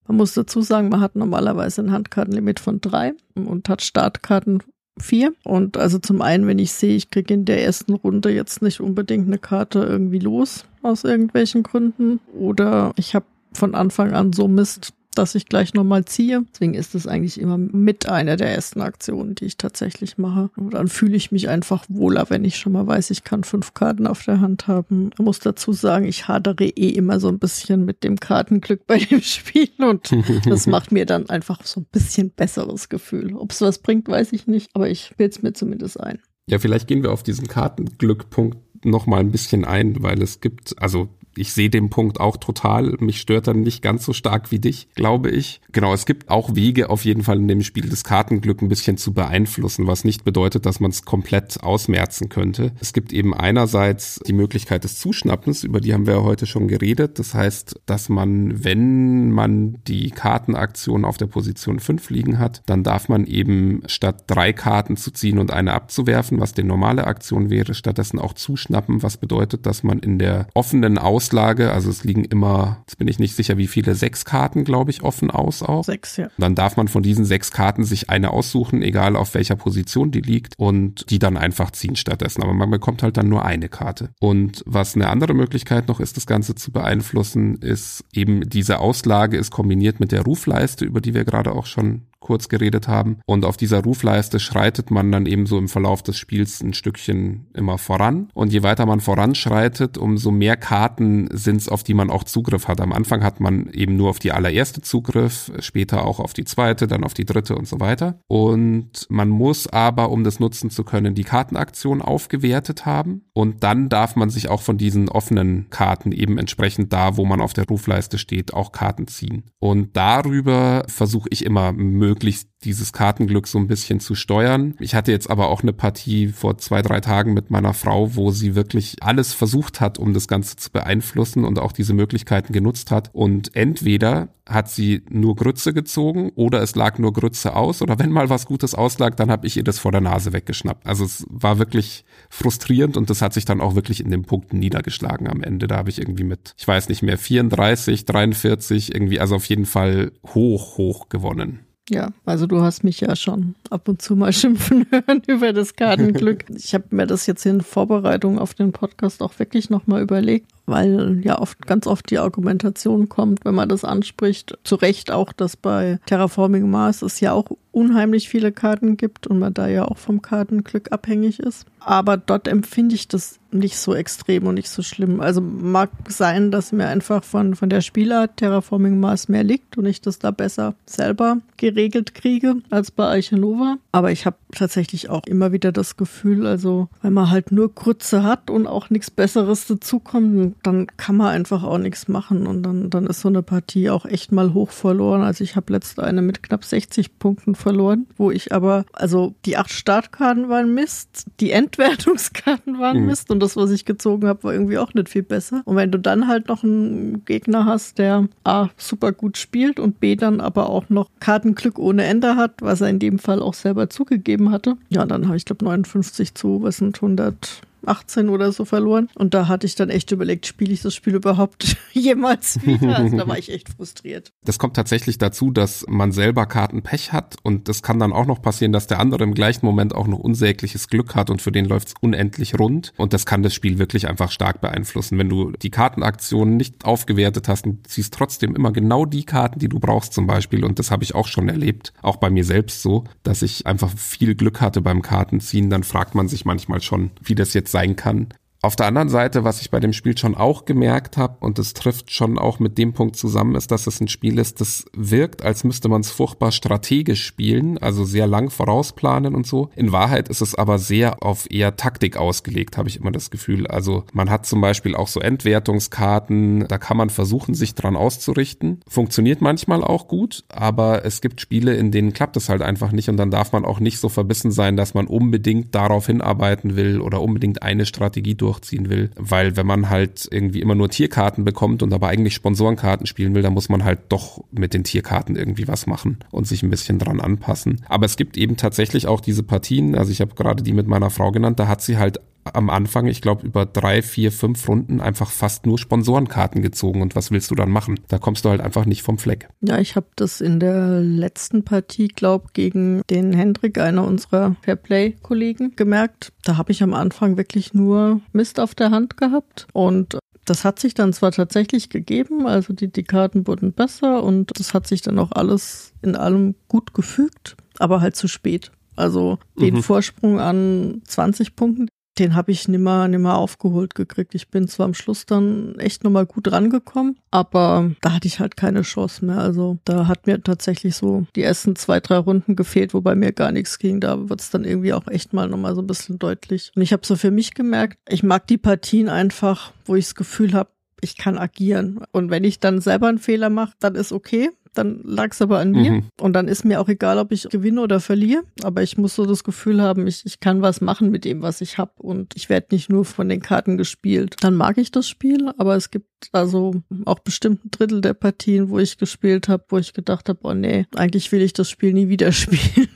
Man muss dazu sagen, man hat normalerweise ein Handkartenlimit von drei und hat Startkarten vier. Und also zum einen, wenn ich sehe, ich kriege in der ersten Runde jetzt nicht unbedingt eine Karte irgendwie los aus irgendwelchen Gründen oder ich habe von Anfang an so Mist, dass ich gleich nochmal ziehe. Deswegen ist es eigentlich immer mit einer der ersten Aktionen, die ich tatsächlich mache. Und dann fühle ich mich einfach wohler, wenn ich schon mal weiß, ich kann fünf Karten auf der Hand haben. Ich muss dazu sagen, ich hadere eh immer so ein bisschen mit dem Kartenglück bei dem Spiel und das macht mir dann einfach so ein bisschen besseres Gefühl. Ob es was bringt, weiß ich nicht, aber ich bilde es mir zumindest ein. Ja, vielleicht gehen wir auf diesen Kartenglückpunkt noch mal ein bisschen ein, weil es gibt, also ich sehe den Punkt auch total. Mich stört dann nicht ganz so stark wie dich, glaube ich. Genau, es gibt auch Wege auf jeden Fall in dem Spiel das Kartenglück ein bisschen zu beeinflussen, was nicht bedeutet, dass man es komplett ausmerzen könnte. Es gibt eben einerseits die Möglichkeit des Zuschnappens, über die haben wir ja heute schon geredet. Das heißt, dass man, wenn man die Kartenaktion auf der Position 5 liegen hat, dann darf man eben statt drei Karten zu ziehen und eine abzuwerfen, was die normale Aktion wäre, stattdessen auch zuschnappen, was bedeutet, dass man in der offenen Aus Auslage. Also es liegen immer, jetzt bin ich nicht sicher, wie viele, sechs Karten, glaube ich, offen aus auch. Sechs, ja. Dann darf man von diesen sechs Karten sich eine aussuchen, egal auf welcher Position die liegt und die dann einfach ziehen stattdessen. Aber man bekommt halt dann nur eine Karte. Und was eine andere Möglichkeit noch ist, das Ganze zu beeinflussen, ist eben diese Auslage ist kombiniert mit der Rufleiste, über die wir gerade auch schon kurz geredet haben. Und auf dieser Rufleiste schreitet man dann eben so im Verlauf des Spiels ein Stückchen immer voran. Und je weiter man voranschreitet, umso mehr Karten sind es, auf die man auch Zugriff hat. Am Anfang hat man eben nur auf die allererste Zugriff, später auch auf die zweite, dann auf die dritte und so weiter. Und man muss aber, um das nutzen zu können, die Kartenaktion aufgewertet haben. Und dann darf man sich auch von diesen offenen Karten eben entsprechend da, wo man auf der Rufleiste steht, auch Karten ziehen. Und darüber versuche ich immer möglichst möglichst dieses Kartenglück so ein bisschen zu steuern. Ich hatte jetzt aber auch eine Partie vor zwei, drei Tagen mit meiner Frau, wo sie wirklich alles versucht hat, um das Ganze zu beeinflussen und auch diese Möglichkeiten genutzt hat. Und entweder hat sie nur Grütze gezogen oder es lag nur Grütze aus oder wenn mal was Gutes auslag, dann habe ich ihr das vor der Nase weggeschnappt. Also es war wirklich frustrierend und das hat sich dann auch wirklich in den Punkten niedergeschlagen am Ende. Da habe ich irgendwie mit, ich weiß nicht mehr, 34, 43 irgendwie, also auf jeden Fall hoch, hoch gewonnen. Ja, also du hast mich ja schon ab und zu mal schimpfen hören über das Kartenglück. Ich habe mir das jetzt in Vorbereitung auf den Podcast auch wirklich nochmal überlegt, weil ja oft ganz oft die Argumentation kommt, wenn man das anspricht, zu Recht auch, dass bei Terraforming Mars es ja auch unheimlich viele Karten gibt und man da ja auch vom Kartenglück abhängig ist. Aber dort empfinde ich das nicht so extrem und nicht so schlimm. Also mag sein, dass mir einfach von, von der Spielart Terraforming Mars mehr liegt und ich das da besser selber geregelt kriege als bei Archinova. Aber ich habe tatsächlich auch immer wieder das Gefühl, also wenn man halt nur Krütze hat und auch nichts Besseres dazukommt, dann kann man einfach auch nichts machen und dann, dann ist so eine Partie auch echt mal hoch verloren. Also ich habe letzte eine mit knapp 60 Punkten verloren, wo ich aber, also die acht Startkarten waren Mist, die Endwertungskarten waren mhm. Mist und das, was ich gezogen habe, war irgendwie auch nicht viel besser. Und wenn du dann halt noch einen Gegner hast, der A, super gut spielt und B, dann aber auch noch Kartenglück ohne Ende hat, was er in dem Fall auch selber zugegeben hatte, ja, dann habe ich glaube 59 zu, was sind 100 18 oder so verloren. Und da hatte ich dann echt überlegt, spiele ich das Spiel überhaupt jemals wieder? Also da war ich echt frustriert. Das kommt tatsächlich dazu, dass man selber Kartenpech hat und es kann dann auch noch passieren, dass der andere im gleichen Moment auch noch unsägliches Glück hat und für den läuft es unendlich rund. Und das kann das Spiel wirklich einfach stark beeinflussen. Wenn du die Kartenaktionen nicht aufgewertet hast und ziehst trotzdem immer genau die Karten, die du brauchst zum Beispiel. Und das habe ich auch schon erlebt, auch bei mir selbst so, dass ich einfach viel Glück hatte beim Kartenziehen. Dann fragt man sich manchmal schon, wie das jetzt sein kann. Auf der anderen Seite, was ich bei dem Spiel schon auch gemerkt habe, und das trifft schon auch mit dem Punkt zusammen, ist, dass es ein Spiel ist, das wirkt, als müsste man es furchtbar strategisch spielen, also sehr lang vorausplanen und so. In Wahrheit ist es aber sehr auf eher Taktik ausgelegt, habe ich immer das Gefühl. Also man hat zum Beispiel auch so Entwertungskarten, da kann man versuchen, sich dran auszurichten. Funktioniert manchmal auch gut, aber es gibt Spiele, in denen klappt es halt einfach nicht und dann darf man auch nicht so verbissen sein, dass man unbedingt darauf hinarbeiten will oder unbedingt eine Strategie durch durchziehen will. Weil wenn man halt irgendwie immer nur Tierkarten bekommt und aber eigentlich Sponsorenkarten spielen will, dann muss man halt doch mit den Tierkarten irgendwie was machen und sich ein bisschen dran anpassen. Aber es gibt eben tatsächlich auch diese Partien, also ich habe gerade die mit meiner Frau genannt, da hat sie halt am Anfang, ich glaube, über drei, vier, fünf Runden einfach fast nur Sponsorenkarten gezogen. Und was willst du dann machen? Da kommst du halt einfach nicht vom Fleck. Ja, ich habe das in der letzten Partie, glaube gegen den Hendrik, einer unserer Fairplay-Kollegen, gemerkt. Da habe ich am Anfang wirklich nur Mist auf der Hand gehabt. Und das hat sich dann zwar tatsächlich gegeben, also die, die Karten wurden besser und das hat sich dann auch alles in allem gut gefügt, aber halt zu spät. Also den mhm. Vorsprung an 20 Punkten, den habe ich nimmer, nimmer aufgeholt gekriegt. Ich bin zwar am Schluss dann echt nochmal gut rangekommen, aber da hatte ich halt keine Chance mehr. Also da hat mir tatsächlich so die ersten zwei, drei Runden gefehlt, wobei mir gar nichts ging. Da wird es dann irgendwie auch echt mal nochmal so ein bisschen deutlich. Und ich habe so für mich gemerkt, ich mag die Partien einfach, wo ich das Gefühl habe, ich kann agieren. Und wenn ich dann selber einen Fehler mache, dann ist okay dann lag es aber an mir. Mhm. Und dann ist mir auch egal, ob ich gewinne oder verliere. Aber ich muss so das Gefühl haben, ich, ich kann was machen mit dem, was ich habe. Und ich werde nicht nur von den Karten gespielt. Dann mag ich das Spiel, aber es gibt also auch bestimmt ein Drittel der Partien, wo ich gespielt habe, wo ich gedacht habe, oh nee, eigentlich will ich das Spiel nie wieder spielen.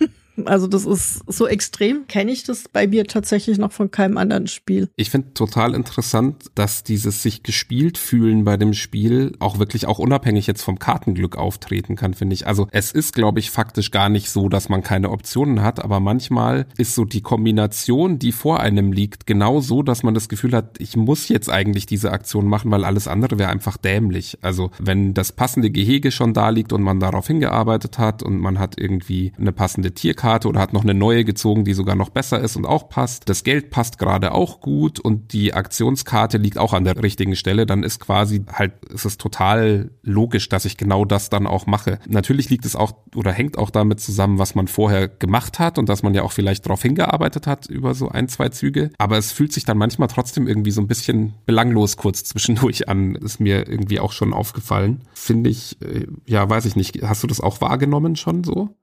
Also das ist so extrem, kenne ich das bei mir tatsächlich noch von keinem anderen Spiel. Ich finde total interessant, dass dieses sich gespielt fühlen bei dem Spiel auch wirklich auch unabhängig jetzt vom Kartenglück auftreten kann, finde ich. Also es ist, glaube ich, faktisch gar nicht so, dass man keine Optionen hat, aber manchmal ist so die Kombination, die vor einem liegt, genau so, dass man das Gefühl hat, ich muss jetzt eigentlich diese Aktion machen, weil alles andere wäre einfach dämlich. Also wenn das passende Gehege schon da liegt und man darauf hingearbeitet hat und man hat irgendwie eine passende Tierkarte Karte oder hat noch eine neue gezogen, die sogar noch besser ist und auch passt. Das Geld passt gerade auch gut und die Aktionskarte liegt auch an der richtigen Stelle, dann ist quasi halt, ist es total logisch, dass ich genau das dann auch mache. Natürlich liegt es auch oder hängt auch damit zusammen, was man vorher gemacht hat und dass man ja auch vielleicht darauf hingearbeitet hat über so ein, zwei Züge. Aber es fühlt sich dann manchmal trotzdem irgendwie so ein bisschen belanglos kurz zwischendurch an. Ist mir irgendwie auch schon aufgefallen. Finde ich, äh, ja, weiß ich nicht. Hast du das auch wahrgenommen schon so?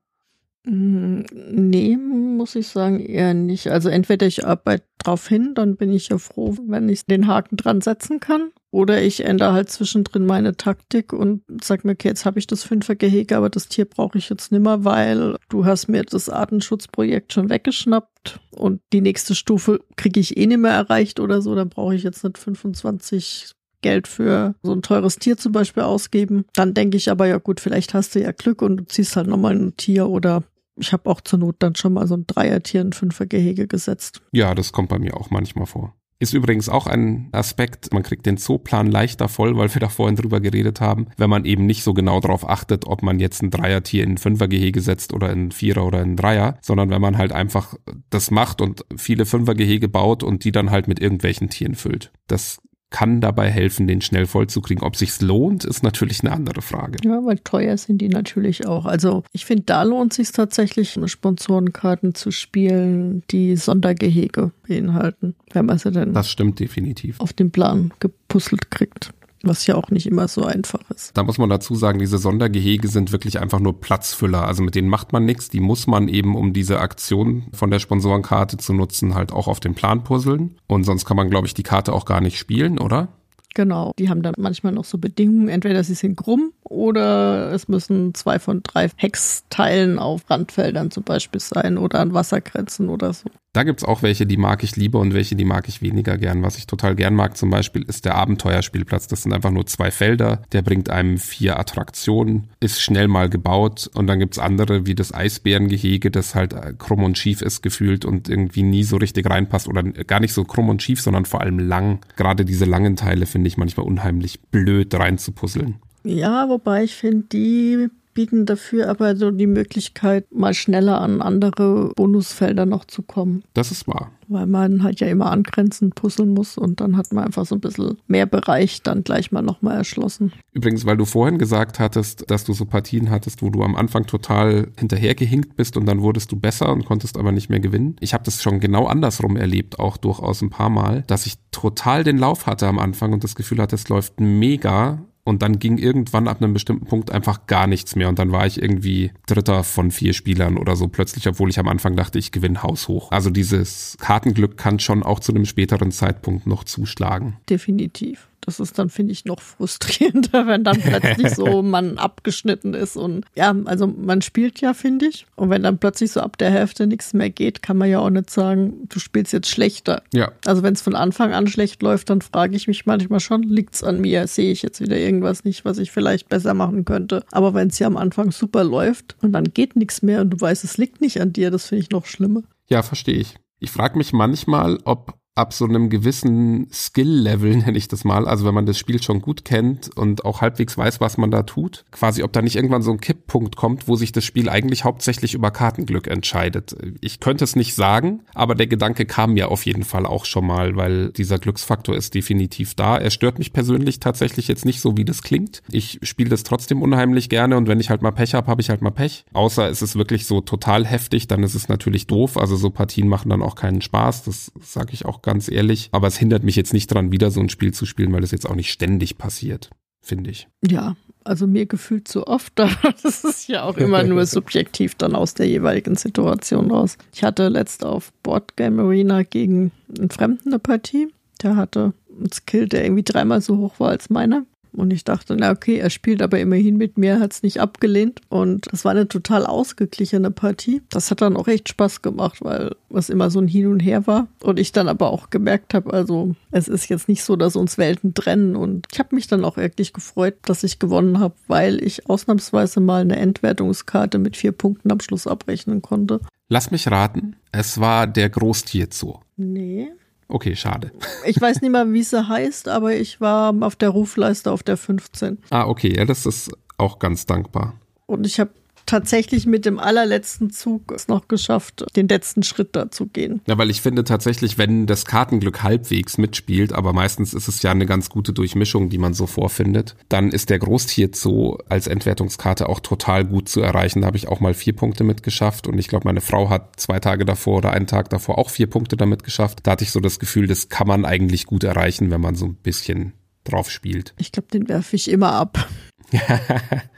Mm, nee, muss ich sagen, eher nicht. Also entweder ich arbeite drauf hin, dann bin ich ja froh, wenn ich den Haken dran setzen kann. Oder ich ändere halt zwischendrin meine Taktik und sag mir, okay, jetzt habe ich das Fünfergehege, aber das Tier brauche ich jetzt nimmer, weil du hast mir das Artenschutzprojekt schon weggeschnappt und die nächste Stufe kriege ich eh nicht mehr erreicht oder so. Dann brauche ich jetzt nicht 25 Geld für so ein teures Tier zum Beispiel ausgeben. Dann denke ich aber, ja gut, vielleicht hast du ja Glück und du ziehst halt nochmal ein Tier oder ich habe auch zur Not dann schon mal so ein Dreiertier in Fünfergehege gesetzt. Ja, das kommt bei mir auch manchmal vor. Ist übrigens auch ein Aspekt, man kriegt den Zooplan leichter voll, weil wir da vorhin drüber geredet haben, wenn man eben nicht so genau darauf achtet, ob man jetzt ein Dreiertier in ein Fünfergehege setzt oder in Vierer oder in Dreier, sondern wenn man halt einfach das macht und viele Fünfergehege baut und die dann halt mit irgendwelchen Tieren füllt. Das kann dabei helfen, den schnell vollzukriegen. Ob sich's lohnt, ist natürlich eine andere Frage. Ja, weil teuer sind die natürlich auch. Also ich finde, da lohnt sich tatsächlich, Sponsorenkarten zu spielen, die Sondergehege beinhalten, wenn man sie denn das stimmt definitiv auf den Plan gepuzzelt kriegt was ja auch nicht immer so einfach ist. Da muss man dazu sagen, diese Sondergehege sind wirklich einfach nur Platzfüller. Also mit denen macht man nichts. Die muss man eben, um diese Aktion von der Sponsorenkarte zu nutzen, halt auch auf den Plan puzzeln. Und sonst kann man, glaube ich, die Karte auch gar nicht spielen, oder? Genau, die haben dann manchmal noch so Bedingungen, entweder sie sind krumm oder es müssen zwei von drei Hexteilen auf Randfeldern zum Beispiel sein oder an Wassergrenzen oder so. Da gibt's auch welche, die mag ich lieber und welche, die mag ich weniger gern. Was ich total gern mag zum Beispiel, ist der Abenteuerspielplatz. Das sind einfach nur zwei Felder. Der bringt einem vier Attraktionen, ist schnell mal gebaut. Und dann gibt's andere, wie das Eisbärengehege, das halt krumm und schief ist gefühlt und irgendwie nie so richtig reinpasst. Oder gar nicht so krumm und schief, sondern vor allem lang. Gerade diese langen Teile finde ich manchmal unheimlich blöd reinzupuzzeln. Ja, wobei ich finde, die bieten dafür aber so die Möglichkeit, mal schneller an andere Bonusfelder noch zu kommen. Das ist wahr. Weil man halt ja immer angrenzend puzzeln muss und dann hat man einfach so ein bisschen mehr Bereich dann gleich mal nochmal erschlossen. Übrigens, weil du vorhin gesagt hattest, dass du so Partien hattest, wo du am Anfang total hinterhergehinkt bist und dann wurdest du besser und konntest aber nicht mehr gewinnen. Ich habe das schon genau andersrum erlebt, auch durchaus ein paar Mal, dass ich total den Lauf hatte am Anfang und das Gefühl hatte, es läuft mega und dann ging irgendwann ab einem bestimmten Punkt einfach gar nichts mehr und dann war ich irgendwie Dritter von vier Spielern oder so plötzlich, obwohl ich am Anfang dachte, ich gewinne haushoch. Also dieses Kartenglück kann schon auch zu einem späteren Zeitpunkt noch zuschlagen. Definitiv. Das ist dann, finde ich, noch frustrierender, wenn dann plötzlich so man abgeschnitten ist. Und ja, also man spielt ja, finde ich. Und wenn dann plötzlich so ab der Hälfte nichts mehr geht, kann man ja auch nicht sagen, du spielst jetzt schlechter. Ja. Also wenn es von Anfang an schlecht läuft, dann frage ich mich manchmal schon, liegt's an mir? Sehe ich jetzt wieder irgendwas nicht, was ich vielleicht besser machen könnte? Aber wenn es ja am Anfang super läuft und dann geht nichts mehr und du weißt, es liegt nicht an dir, das finde ich noch schlimmer. Ja, verstehe ich. Ich frage mich manchmal, ob ab so einem gewissen Skill-Level, nenne ich das mal, also wenn man das Spiel schon gut kennt und auch halbwegs weiß, was man da tut, quasi ob da nicht irgendwann so ein Kipppunkt kommt, wo sich das Spiel eigentlich hauptsächlich über Kartenglück entscheidet. Ich könnte es nicht sagen, aber der Gedanke kam mir auf jeden Fall auch schon mal, weil dieser Glücksfaktor ist definitiv da. Er stört mich persönlich tatsächlich jetzt nicht so, wie das klingt. Ich spiele das trotzdem unheimlich gerne und wenn ich halt mal Pech habe, habe ich halt mal Pech. Außer es ist wirklich so total heftig, dann ist es natürlich doof. Also so Partien machen dann auch keinen Spaß. Das sage ich auch ganz ehrlich. Aber es hindert mich jetzt nicht dran, wieder so ein Spiel zu spielen, weil das jetzt auch nicht ständig passiert, finde ich. Ja, also mir gefühlt zu oft, das ist ja auch immer nur subjektiv dann aus der jeweiligen Situation raus. Ich hatte letzt auf Boardgame Arena gegen einen Fremden eine Partie. Der hatte einen Skill, der irgendwie dreimal so hoch war als meiner. Und ich dachte, na okay, er spielt aber immerhin mit mir, hat es nicht abgelehnt. Und es war eine total ausgeglichene Partie. Das hat dann auch echt Spaß gemacht, weil es immer so ein Hin und Her war. Und ich dann aber auch gemerkt habe, also es ist jetzt nicht so, dass uns Welten trennen. Und ich habe mich dann auch wirklich gefreut, dass ich gewonnen habe, weil ich ausnahmsweise mal eine Endwertungskarte mit vier Punkten am Schluss abrechnen konnte. Lass mich raten, es war der Großtierzoo. Nee. Okay, schade. Ich weiß nicht mal, wie sie heißt, aber ich war auf der Rufleiste auf der 15. Ah, okay, ja, das ist auch ganz dankbar. Und ich habe tatsächlich mit dem allerletzten Zug es noch geschafft, den letzten Schritt da zu gehen. Ja, weil ich finde tatsächlich, wenn das Kartenglück halbwegs mitspielt, aber meistens ist es ja eine ganz gute Durchmischung, die man so vorfindet, dann ist der Großtierzoo als Entwertungskarte auch total gut zu erreichen. Da habe ich auch mal vier Punkte mitgeschafft und ich glaube, meine Frau hat zwei Tage davor oder einen Tag davor auch vier Punkte damit geschafft. Da hatte ich so das Gefühl, das kann man eigentlich gut erreichen, wenn man so ein bisschen drauf spielt. Ich glaube, den werfe ich immer ab.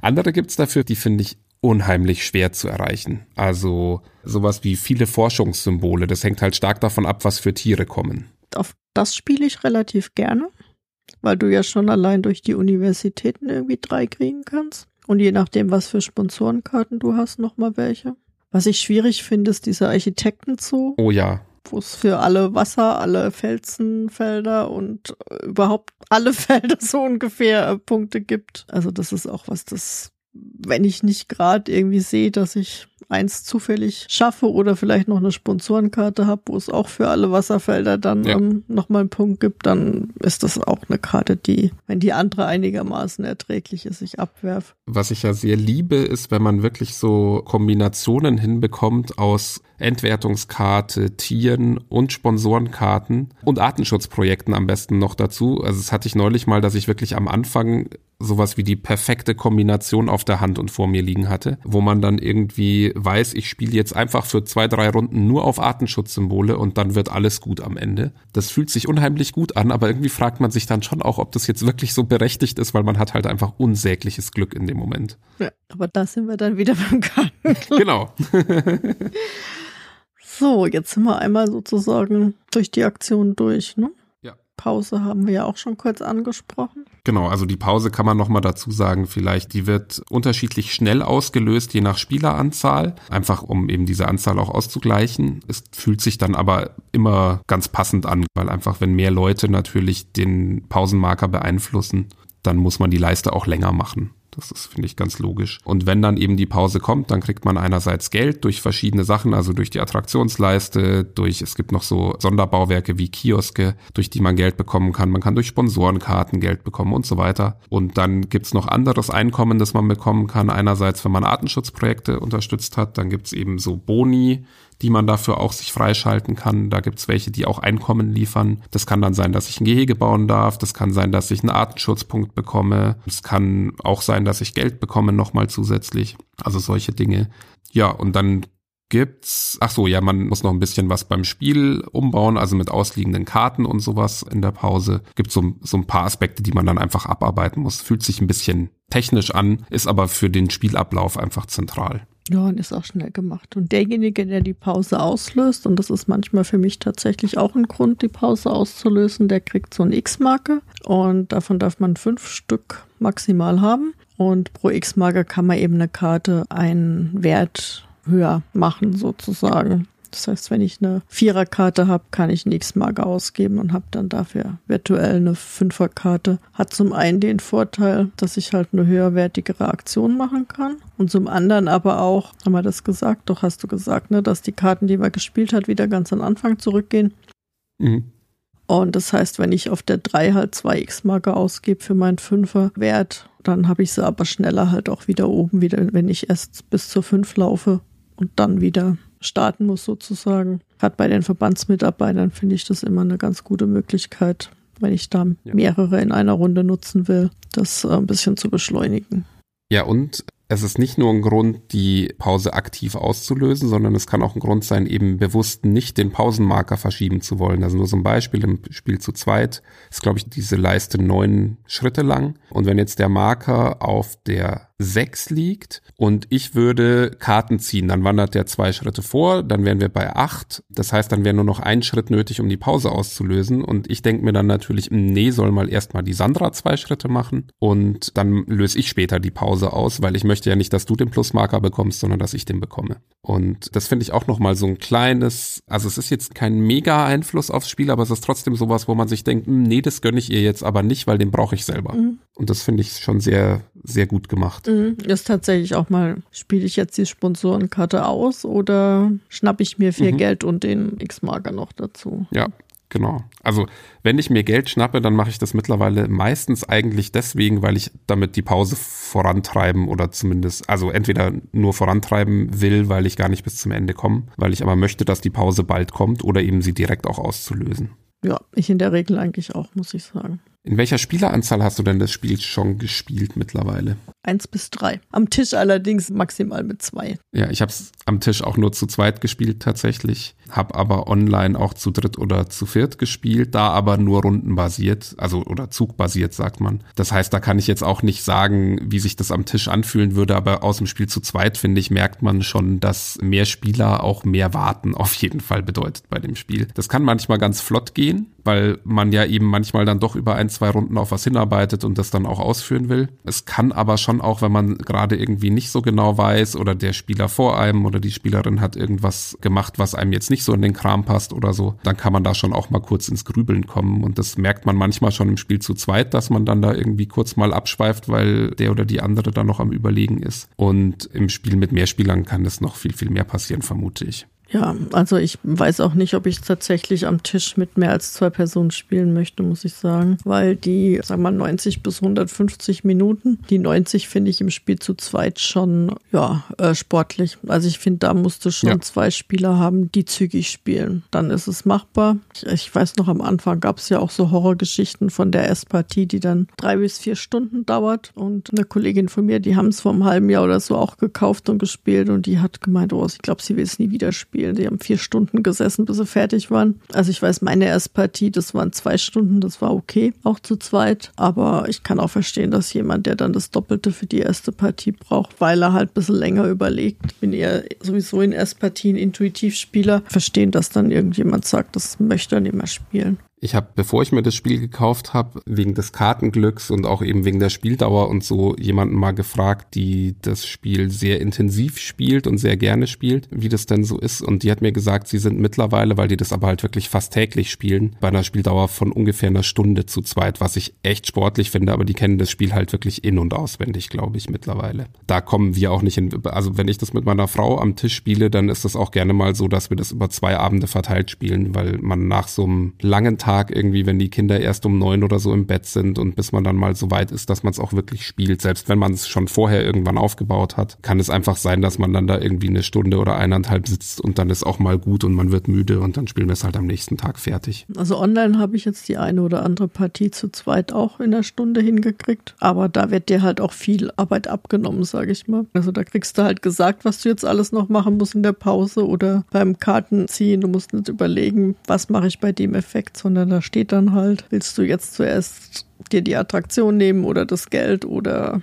Andere gibt's dafür, die finde ich unheimlich schwer zu erreichen. Also sowas wie viele Forschungssymbole, das hängt halt stark davon ab, was für Tiere kommen. Auf das spiele ich relativ gerne, weil du ja schon allein durch die Universitäten irgendwie drei kriegen kannst. Und je nachdem, was für Sponsorenkarten du hast, nochmal welche. Was ich schwierig finde, ist dieser Architektenzoo. Oh ja. Wo es für alle Wasser, alle Felsenfelder und überhaupt alle Felder so ungefähr äh, Punkte gibt. Also das ist auch was, das, wenn ich nicht gerade irgendwie sehe, dass ich eins zufällig schaffe oder vielleicht noch eine Sponsorenkarte habe, wo es auch für alle Wasserfelder dann ja. ähm, nochmal einen Punkt gibt, dann ist das auch eine Karte, die, wenn die andere einigermaßen erträglich ist, ich abwerf. Was ich ja sehr liebe, ist, wenn man wirklich so Kombinationen hinbekommt aus Entwertungskarte, Tieren und Sponsorenkarten und Artenschutzprojekten am besten noch dazu. Also das hatte ich neulich mal, dass ich wirklich am Anfang sowas wie die perfekte Kombination auf der Hand und vor mir liegen hatte, wo man dann irgendwie weiß, ich spiele jetzt einfach für zwei, drei Runden nur auf Artenschutzsymbole und dann wird alles gut am Ende. Das fühlt sich unheimlich gut an, aber irgendwie fragt man sich dann schon auch, ob das jetzt wirklich so berechtigt ist, weil man hat halt einfach unsägliches Glück in dem Moment. Ja, aber da sind wir dann wieder beim Karten. genau. So, jetzt sind wir einmal sozusagen durch die Aktion durch, ne? Pause haben wir ja auch schon kurz angesprochen. Genau, also die Pause kann man nochmal dazu sagen, vielleicht, die wird unterschiedlich schnell ausgelöst, je nach Spieleranzahl, einfach um eben diese Anzahl auch auszugleichen. Es fühlt sich dann aber immer ganz passend an, weil einfach, wenn mehr Leute natürlich den Pausenmarker beeinflussen, dann muss man die Leiste auch länger machen. Das ist, finde ich, ganz logisch. Und wenn dann eben die Pause kommt, dann kriegt man einerseits Geld durch verschiedene Sachen, also durch die Attraktionsleiste, durch, es gibt noch so Sonderbauwerke wie Kioske, durch die man Geld bekommen kann. Man kann durch Sponsorenkarten Geld bekommen und so weiter. Und dann gibt's noch anderes Einkommen, das man bekommen kann. Einerseits, wenn man Artenschutzprojekte unterstützt hat, dann gibt's eben so Boni, die man dafür auch sich freischalten kann. Da gibt's welche, die auch Einkommen liefern. Das kann dann sein, dass ich ein Gehege bauen darf. Das kann sein, dass ich einen Artenschutzpunkt bekomme. Es kann auch sein, dass ich Geld bekomme nochmal zusätzlich. Also solche Dinge. Ja, und dann gibt's, ach so, ja, man muss noch ein bisschen was beim Spiel umbauen, also mit ausliegenden Karten und sowas in der Pause. Gibt so, so ein paar Aspekte, die man dann einfach abarbeiten muss. Fühlt sich ein bisschen technisch an, ist aber für den Spielablauf einfach zentral. Ja, und ist auch schnell gemacht. Und derjenige, der die Pause auslöst, und das ist manchmal für mich tatsächlich auch ein Grund, die Pause auszulösen, der kriegt so eine X-Marke. Und davon darf man fünf Stück maximal haben. Und pro X-Marke kann man eben eine Karte einen Wert höher machen, sozusagen. Das heißt, wenn ich eine Viererkarte habe, kann ich eine X-Marke ausgeben und habe dann dafür virtuell eine Fünferkarte. Hat zum einen den Vorteil, dass ich halt eine höherwertigere Aktion machen kann und zum anderen aber auch, haben wir das gesagt? Doch hast du gesagt, ne, dass die Karten, die man gespielt hat, wieder ganz am Anfang zurückgehen. Mhm. Und das heißt, wenn ich auf der 3 halt zwei X-Marke ausgebe für meinen Fünfer-Wert, dann habe ich sie aber schneller halt auch wieder oben, wieder, wenn ich erst bis zur 5 laufe und dann wieder starten muss sozusagen. Gerade bei den Verbandsmitarbeitern finde ich das immer eine ganz gute Möglichkeit, wenn ich da ja. mehrere in einer Runde nutzen will, das äh, ein bisschen zu beschleunigen. Ja, und es ist nicht nur ein Grund, die Pause aktiv auszulösen, sondern es kann auch ein Grund sein, eben bewusst nicht den Pausenmarker verschieben zu wollen. Also nur so ein Beispiel im Spiel zu zweit ist, glaube ich, diese Leiste neun Schritte lang. Und wenn jetzt der Marker auf der 6 liegt und ich würde Karten ziehen, dann wandert der zwei Schritte vor, dann wären wir bei 8. Das heißt, dann wäre nur noch ein Schritt nötig, um die Pause auszulösen. Und ich denke mir dann natürlich, nee, soll mal erstmal die Sandra zwei Schritte machen und dann löse ich später die Pause aus, weil ich möchte ja nicht, dass du den Plusmarker bekommst, sondern dass ich den bekomme. Und das finde ich auch nochmal so ein kleines, also es ist jetzt kein mega Einfluss aufs Spiel, aber es ist trotzdem sowas, wo man sich denkt, hm, nee, das gönne ich ihr jetzt aber nicht, weil den brauche ich selber. Mhm. Und das finde ich schon sehr, sehr gut gemacht. Mhm. Ist tatsächlich auch mal, spiele ich jetzt die Sponsorenkarte aus oder schnappe ich mir viel mhm. Geld und den X-Marker noch dazu? Ja, genau. Also wenn ich mir Geld schnappe, dann mache ich das mittlerweile meistens eigentlich deswegen, weil ich damit die Pause vorantreiben oder zumindest, also entweder nur vorantreiben will, weil ich gar nicht bis zum Ende komme, weil ich aber möchte, dass die Pause bald kommt oder eben sie direkt auch auszulösen. Ja, ich in der Regel eigentlich auch, muss ich sagen. In welcher Spieleranzahl hast du denn das Spiel schon gespielt mittlerweile? Eins bis drei. Am Tisch allerdings maximal mit zwei. Ja, ich habe es am Tisch auch nur zu zweit gespielt tatsächlich. Habe aber online auch zu dritt oder zu viert gespielt, da aber nur rundenbasiert, also oder zugbasiert sagt man. Das heißt, da kann ich jetzt auch nicht sagen, wie sich das am Tisch anfühlen würde, aber aus dem Spiel zu zweit, finde ich, merkt man schon, dass mehr Spieler auch mehr warten auf jeden Fall bedeutet bei dem Spiel. Das kann manchmal ganz flott gehen, weil man ja eben manchmal dann doch über ein, zwei Runden auf was hinarbeitet und das dann auch ausführen will. Es kann aber schon auch, wenn man gerade irgendwie nicht so genau weiß oder der Spieler vor einem oder die Spielerin hat irgendwas gemacht, was einem jetzt nicht so in den Kram passt oder so, dann kann man da schon auch mal kurz ins Grübeln kommen und das merkt man manchmal schon im Spiel zu zweit, dass man dann da irgendwie kurz mal abschweift, weil der oder die andere dann noch am Überlegen ist. Und im Spiel mit mehr Spielern kann das noch viel, viel mehr passieren, vermute ich. Ja, also ich weiß auch nicht, ob ich tatsächlich am Tisch mit mehr als zwei Personen spielen möchte, muss ich sagen, weil die, sagen wir mal, 90 bis 150 Minuten, die 90 finde ich im Spiel zu zweit schon, ja, äh, sportlich. Also ich finde, da musst du schon ja. zwei Spieler haben, die zügig spielen. Dann ist es machbar. Ich, ich weiß noch, am Anfang gab es ja auch so Horrorgeschichten von der S-Partie, die dann drei bis vier Stunden dauert und eine Kollegin von mir, die haben es vor einem halben Jahr oder so auch gekauft und gespielt und die hat gemeint, oh, ich glaube, sie will es nie wieder spielen spielen. Die haben vier Stunden gesessen, bis sie fertig waren. Also ich weiß, meine erste Partie, das waren zwei Stunden, das war okay, auch zu zweit. Aber ich kann auch verstehen, dass jemand, der dann das Doppelte für die erste Partie braucht, weil er halt ein bisschen länger überlegt. Ich bin eher sowieso in Erstpartien Intuitivspieler. Verstehen, dass dann irgendjemand sagt, das möchte er nicht mehr spielen. Ich habe, bevor ich mir das Spiel gekauft habe, wegen des Kartenglücks und auch eben wegen der Spieldauer und so jemanden mal gefragt, die das Spiel sehr intensiv spielt und sehr gerne spielt, wie das denn so ist. Und die hat mir gesagt, sie sind mittlerweile, weil die das aber halt wirklich fast täglich spielen, bei einer Spieldauer von ungefähr einer Stunde zu zweit, was ich echt sportlich finde, aber die kennen das Spiel halt wirklich in- und auswendig, glaube ich, mittlerweile. Da kommen wir auch nicht hin. Also wenn ich das mit meiner Frau am Tisch spiele, dann ist das auch gerne mal so, dass wir das über zwei Abende verteilt spielen, weil man nach so einem langen Tag Tag irgendwie, wenn die Kinder erst um neun oder so im Bett sind und bis man dann mal so weit ist, dass man es auch wirklich spielt. Selbst wenn man es schon vorher irgendwann aufgebaut hat, kann es einfach sein, dass man dann da irgendwie eine Stunde oder eineinhalb sitzt und dann ist auch mal gut und man wird müde und dann spielen wir es halt am nächsten Tag fertig. Also online habe ich jetzt die eine oder andere Partie zu zweit auch in der Stunde hingekriegt, aber da wird dir halt auch viel Arbeit abgenommen, sage ich mal. Also da kriegst du halt gesagt, was du jetzt alles noch machen musst in der Pause oder beim Kartenziehen. Du musst nicht überlegen, was mache ich bei dem Effekt, sondern sondern da steht dann halt, willst du jetzt zuerst dir die Attraktion nehmen oder das Geld oder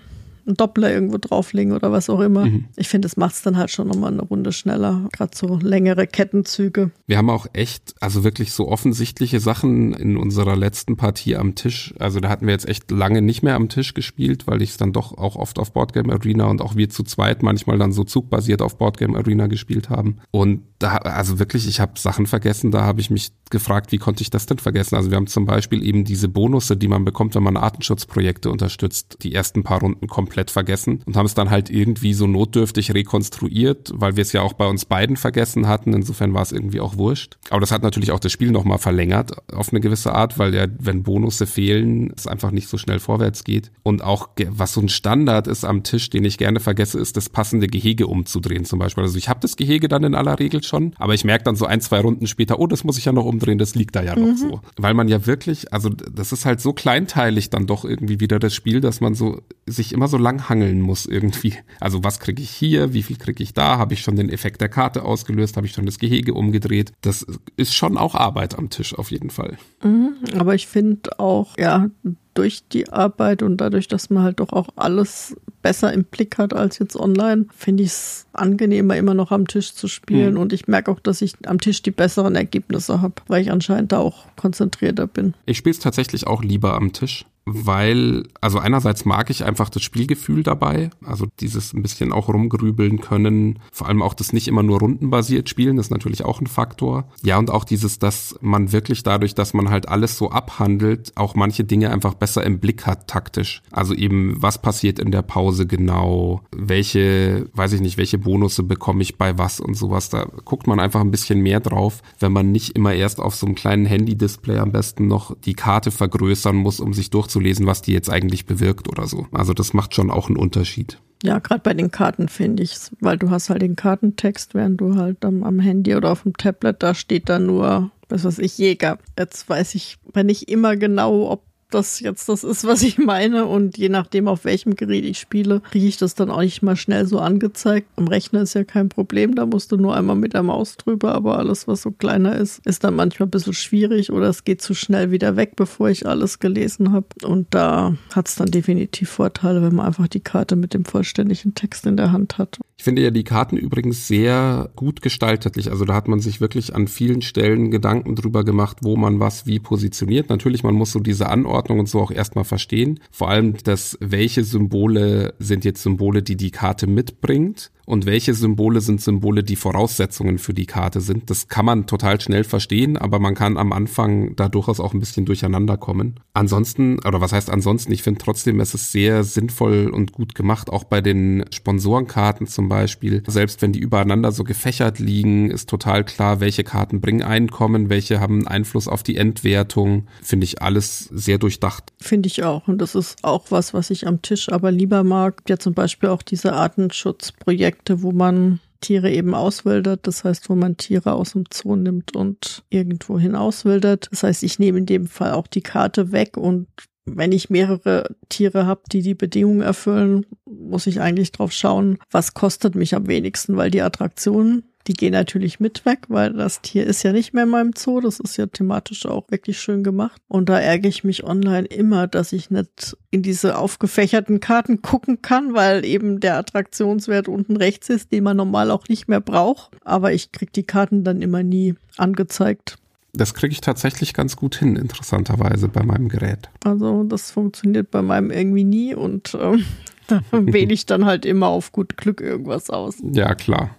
einen Doppler irgendwo drauflegen oder was auch immer. Mhm. Ich finde, es macht es dann halt schon nochmal eine Runde schneller, gerade so längere Kettenzüge. Wir haben auch echt, also wirklich so offensichtliche Sachen in unserer letzten Partie am Tisch. Also da hatten wir jetzt echt lange nicht mehr am Tisch gespielt, weil ich es dann doch auch oft auf Boardgame Arena und auch wir zu zweit manchmal dann so zugbasiert auf Boardgame Arena gespielt haben. Und da, also wirklich, ich habe Sachen vergessen, da habe ich mich gefragt, wie konnte ich das denn vergessen? Also wir haben zum Beispiel eben diese Bonusse, die man bekommt, wenn man Artenschutzprojekte unterstützt, die ersten paar Runden komplett vergessen und haben es dann halt irgendwie so notdürftig rekonstruiert, weil wir es ja auch bei uns beiden vergessen hatten. Insofern war es irgendwie auch wurscht. Aber das hat natürlich auch das Spiel nochmal verlängert auf eine gewisse Art, weil ja, wenn Bonusse fehlen, es einfach nicht so schnell vorwärts geht. Und auch, was so ein Standard ist am Tisch, den ich gerne vergesse, ist das passende Gehege umzudrehen zum Beispiel. Also ich habe das Gehege dann in aller Regel schon. Aber ich merke dann so ein, zwei Runden später, oh, das muss ich ja noch umdrehen, das liegt da ja noch mhm. so. Weil man ja wirklich, also das ist halt so kleinteilig dann doch irgendwie wieder das Spiel, dass man so sich immer so lang hangeln muss irgendwie. Also was kriege ich hier, wie viel kriege ich da, habe ich schon den Effekt der Karte ausgelöst, habe ich schon das Gehege umgedreht. Das ist schon auch Arbeit am Tisch auf jeden Fall. Mhm, aber ich finde auch, ja, durch die Arbeit und dadurch, dass man halt doch auch alles besser im Blick hat als jetzt online, finde ich es angenehmer, immer noch am Tisch zu spielen. Mhm. Und ich merke auch, dass ich am Tisch die besseren Ergebnisse habe, weil ich anscheinend da auch konzentrierter bin. Ich spiele es tatsächlich auch lieber am Tisch weil, also einerseits mag ich einfach das Spielgefühl dabei, also dieses ein bisschen auch rumgrübeln können, vor allem auch das nicht immer nur rundenbasiert spielen, ist natürlich auch ein Faktor. Ja, und auch dieses, dass man wirklich dadurch, dass man halt alles so abhandelt, auch manche Dinge einfach besser im Blick hat taktisch. Also eben, was passiert in der Pause genau, welche, weiß ich nicht, welche Bonusse bekomme ich bei was und sowas. Da guckt man einfach ein bisschen mehr drauf, wenn man nicht immer erst auf so einem kleinen Handy-Display am besten noch die Karte vergrößern muss, um sich durchzuführen nachzulesen, was die jetzt eigentlich bewirkt oder so. Also das macht schon auch einen Unterschied. Ja, gerade bei den Karten finde ich weil du hast halt den Kartentext, während du halt am, am Handy oder auf dem Tablet, da steht da nur, was weiß ich, Jäger. Jetzt weiß ich nicht immer genau, ob das jetzt das ist, was ich meine. Und je nachdem, auf welchem Gerät ich spiele, kriege ich das dann auch nicht mal schnell so angezeigt. Am Rechner ist ja kein Problem, da musst du nur einmal mit der Maus drüber, aber alles, was so kleiner ist, ist dann manchmal ein bisschen schwierig oder es geht zu schnell wieder weg, bevor ich alles gelesen habe. Und da hat es dann definitiv Vorteile, wenn man einfach die Karte mit dem vollständigen Text in der Hand hat. Ich finde ja die Karten übrigens sehr gut gestaltetlich. Also da hat man sich wirklich an vielen Stellen Gedanken drüber gemacht, wo man was wie positioniert. Natürlich, man muss so diese Anordnung und so auch erstmal verstehen. Vor allem, dass welche Symbole sind jetzt Symbole, die die Karte mitbringt und welche Symbole sind Symbole, die Voraussetzungen für die Karte sind. Das kann man total schnell verstehen, aber man kann am Anfang da durchaus auch ein bisschen durcheinander kommen. Ansonsten, oder was heißt ansonsten, ich finde trotzdem, es ist sehr sinnvoll und gut gemacht, auch bei den Sponsorenkarten zum Beispiel. Selbst wenn die übereinander so gefächert liegen, ist total klar, welche Karten bringen Einkommen, welche haben Einfluss auf die Endwertung. Finde ich alles sehr durchdacht. Finde ich auch. Und das ist auch was, was ich am Tisch aber lieber mag. Ja, zum Beispiel auch diese Artenschutzprojekte Projekte, wo man Tiere eben auswildert, das heißt, wo man Tiere aus dem Zoo nimmt und irgendwo hin auswildert. Das heißt, ich nehme in dem Fall auch die Karte weg und wenn ich mehrere Tiere habe, die die Bedingungen erfüllen, muss ich eigentlich drauf schauen, was kostet mich am wenigsten, weil die Attraktionen die gehen natürlich mit weg, weil das Tier ist ja nicht mehr in meinem Zoo. Das ist ja thematisch auch wirklich schön gemacht. Und da ärgere ich mich online immer, dass ich nicht in diese aufgefächerten Karten gucken kann, weil eben der Attraktionswert unten rechts ist, den man normal auch nicht mehr braucht. Aber ich kriege die Karten dann immer nie angezeigt. Das kriege ich tatsächlich ganz gut hin, interessanterweise bei meinem Gerät. Also das funktioniert bei meinem irgendwie nie und äh, da wähle ich dann halt immer auf gut Glück irgendwas aus. Ja, klar.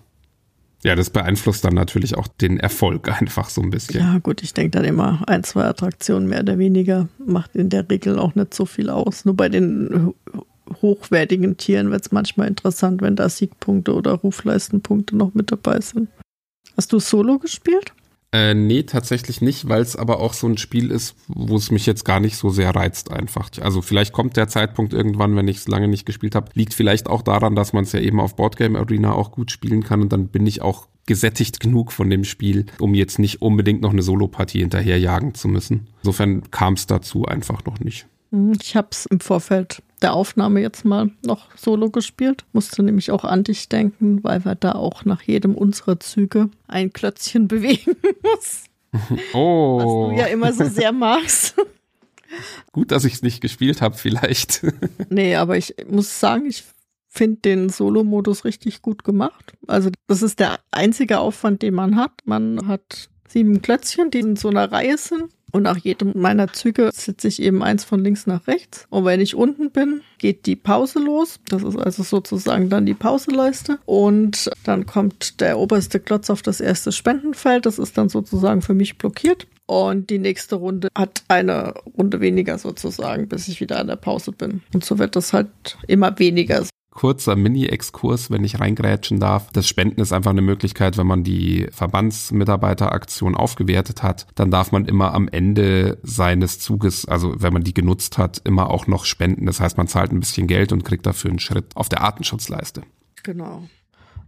Ja, das beeinflusst dann natürlich auch den Erfolg einfach so ein bisschen. Ja, gut, ich denke dann immer, ein, zwei Attraktionen mehr oder weniger macht in der Regel auch nicht so viel aus. Nur bei den hochwertigen Tieren wird es manchmal interessant, wenn da Siegpunkte oder Rufleistenpunkte noch mit dabei sind. Hast du Solo gespielt? Äh, nee, tatsächlich nicht, weil es aber auch so ein Spiel ist, wo es mich jetzt gar nicht so sehr reizt einfach. Also vielleicht kommt der Zeitpunkt irgendwann, wenn ich es lange nicht gespielt habe. Liegt vielleicht auch daran, dass man es ja eben auf Boardgame Arena auch gut spielen kann und dann bin ich auch gesättigt genug von dem Spiel, um jetzt nicht unbedingt noch eine Solopartie hinterherjagen zu müssen. Insofern kam es dazu einfach noch nicht. Hm, ich habe es im Vorfeld der Aufnahme jetzt mal noch solo gespielt. Musste nämlich auch an dich denken, weil wir da auch nach jedem unserer Züge ein Klötzchen bewegen muss. Oh. Was du ja immer so sehr magst. Gut, dass ich es nicht gespielt habe, vielleicht. nee, aber ich muss sagen, ich finde den Solo-Modus richtig gut gemacht. Also das ist der einzige Aufwand, den man hat. Man hat sieben Klötzchen, die in so einer Reihe sind. Und nach jedem meiner Züge sitze ich eben eins von links nach rechts. Und wenn ich unten bin, geht die Pause los. Das ist also sozusagen dann die Pauseleiste. Und dann kommt der oberste Klotz auf das erste Spendenfeld. Das ist dann sozusagen für mich blockiert. Und die nächste Runde hat eine Runde weniger sozusagen, bis ich wieder an der Pause bin. Und so wird das halt immer weniger kurzer Mini-Exkurs, wenn ich reingrätschen darf. Das Spenden ist einfach eine Möglichkeit, wenn man die Verbandsmitarbeiteraktion aufgewertet hat, dann darf man immer am Ende seines Zuges, also wenn man die genutzt hat, immer auch noch spenden. Das heißt, man zahlt ein bisschen Geld und kriegt dafür einen Schritt auf der Artenschutzleiste. Genau.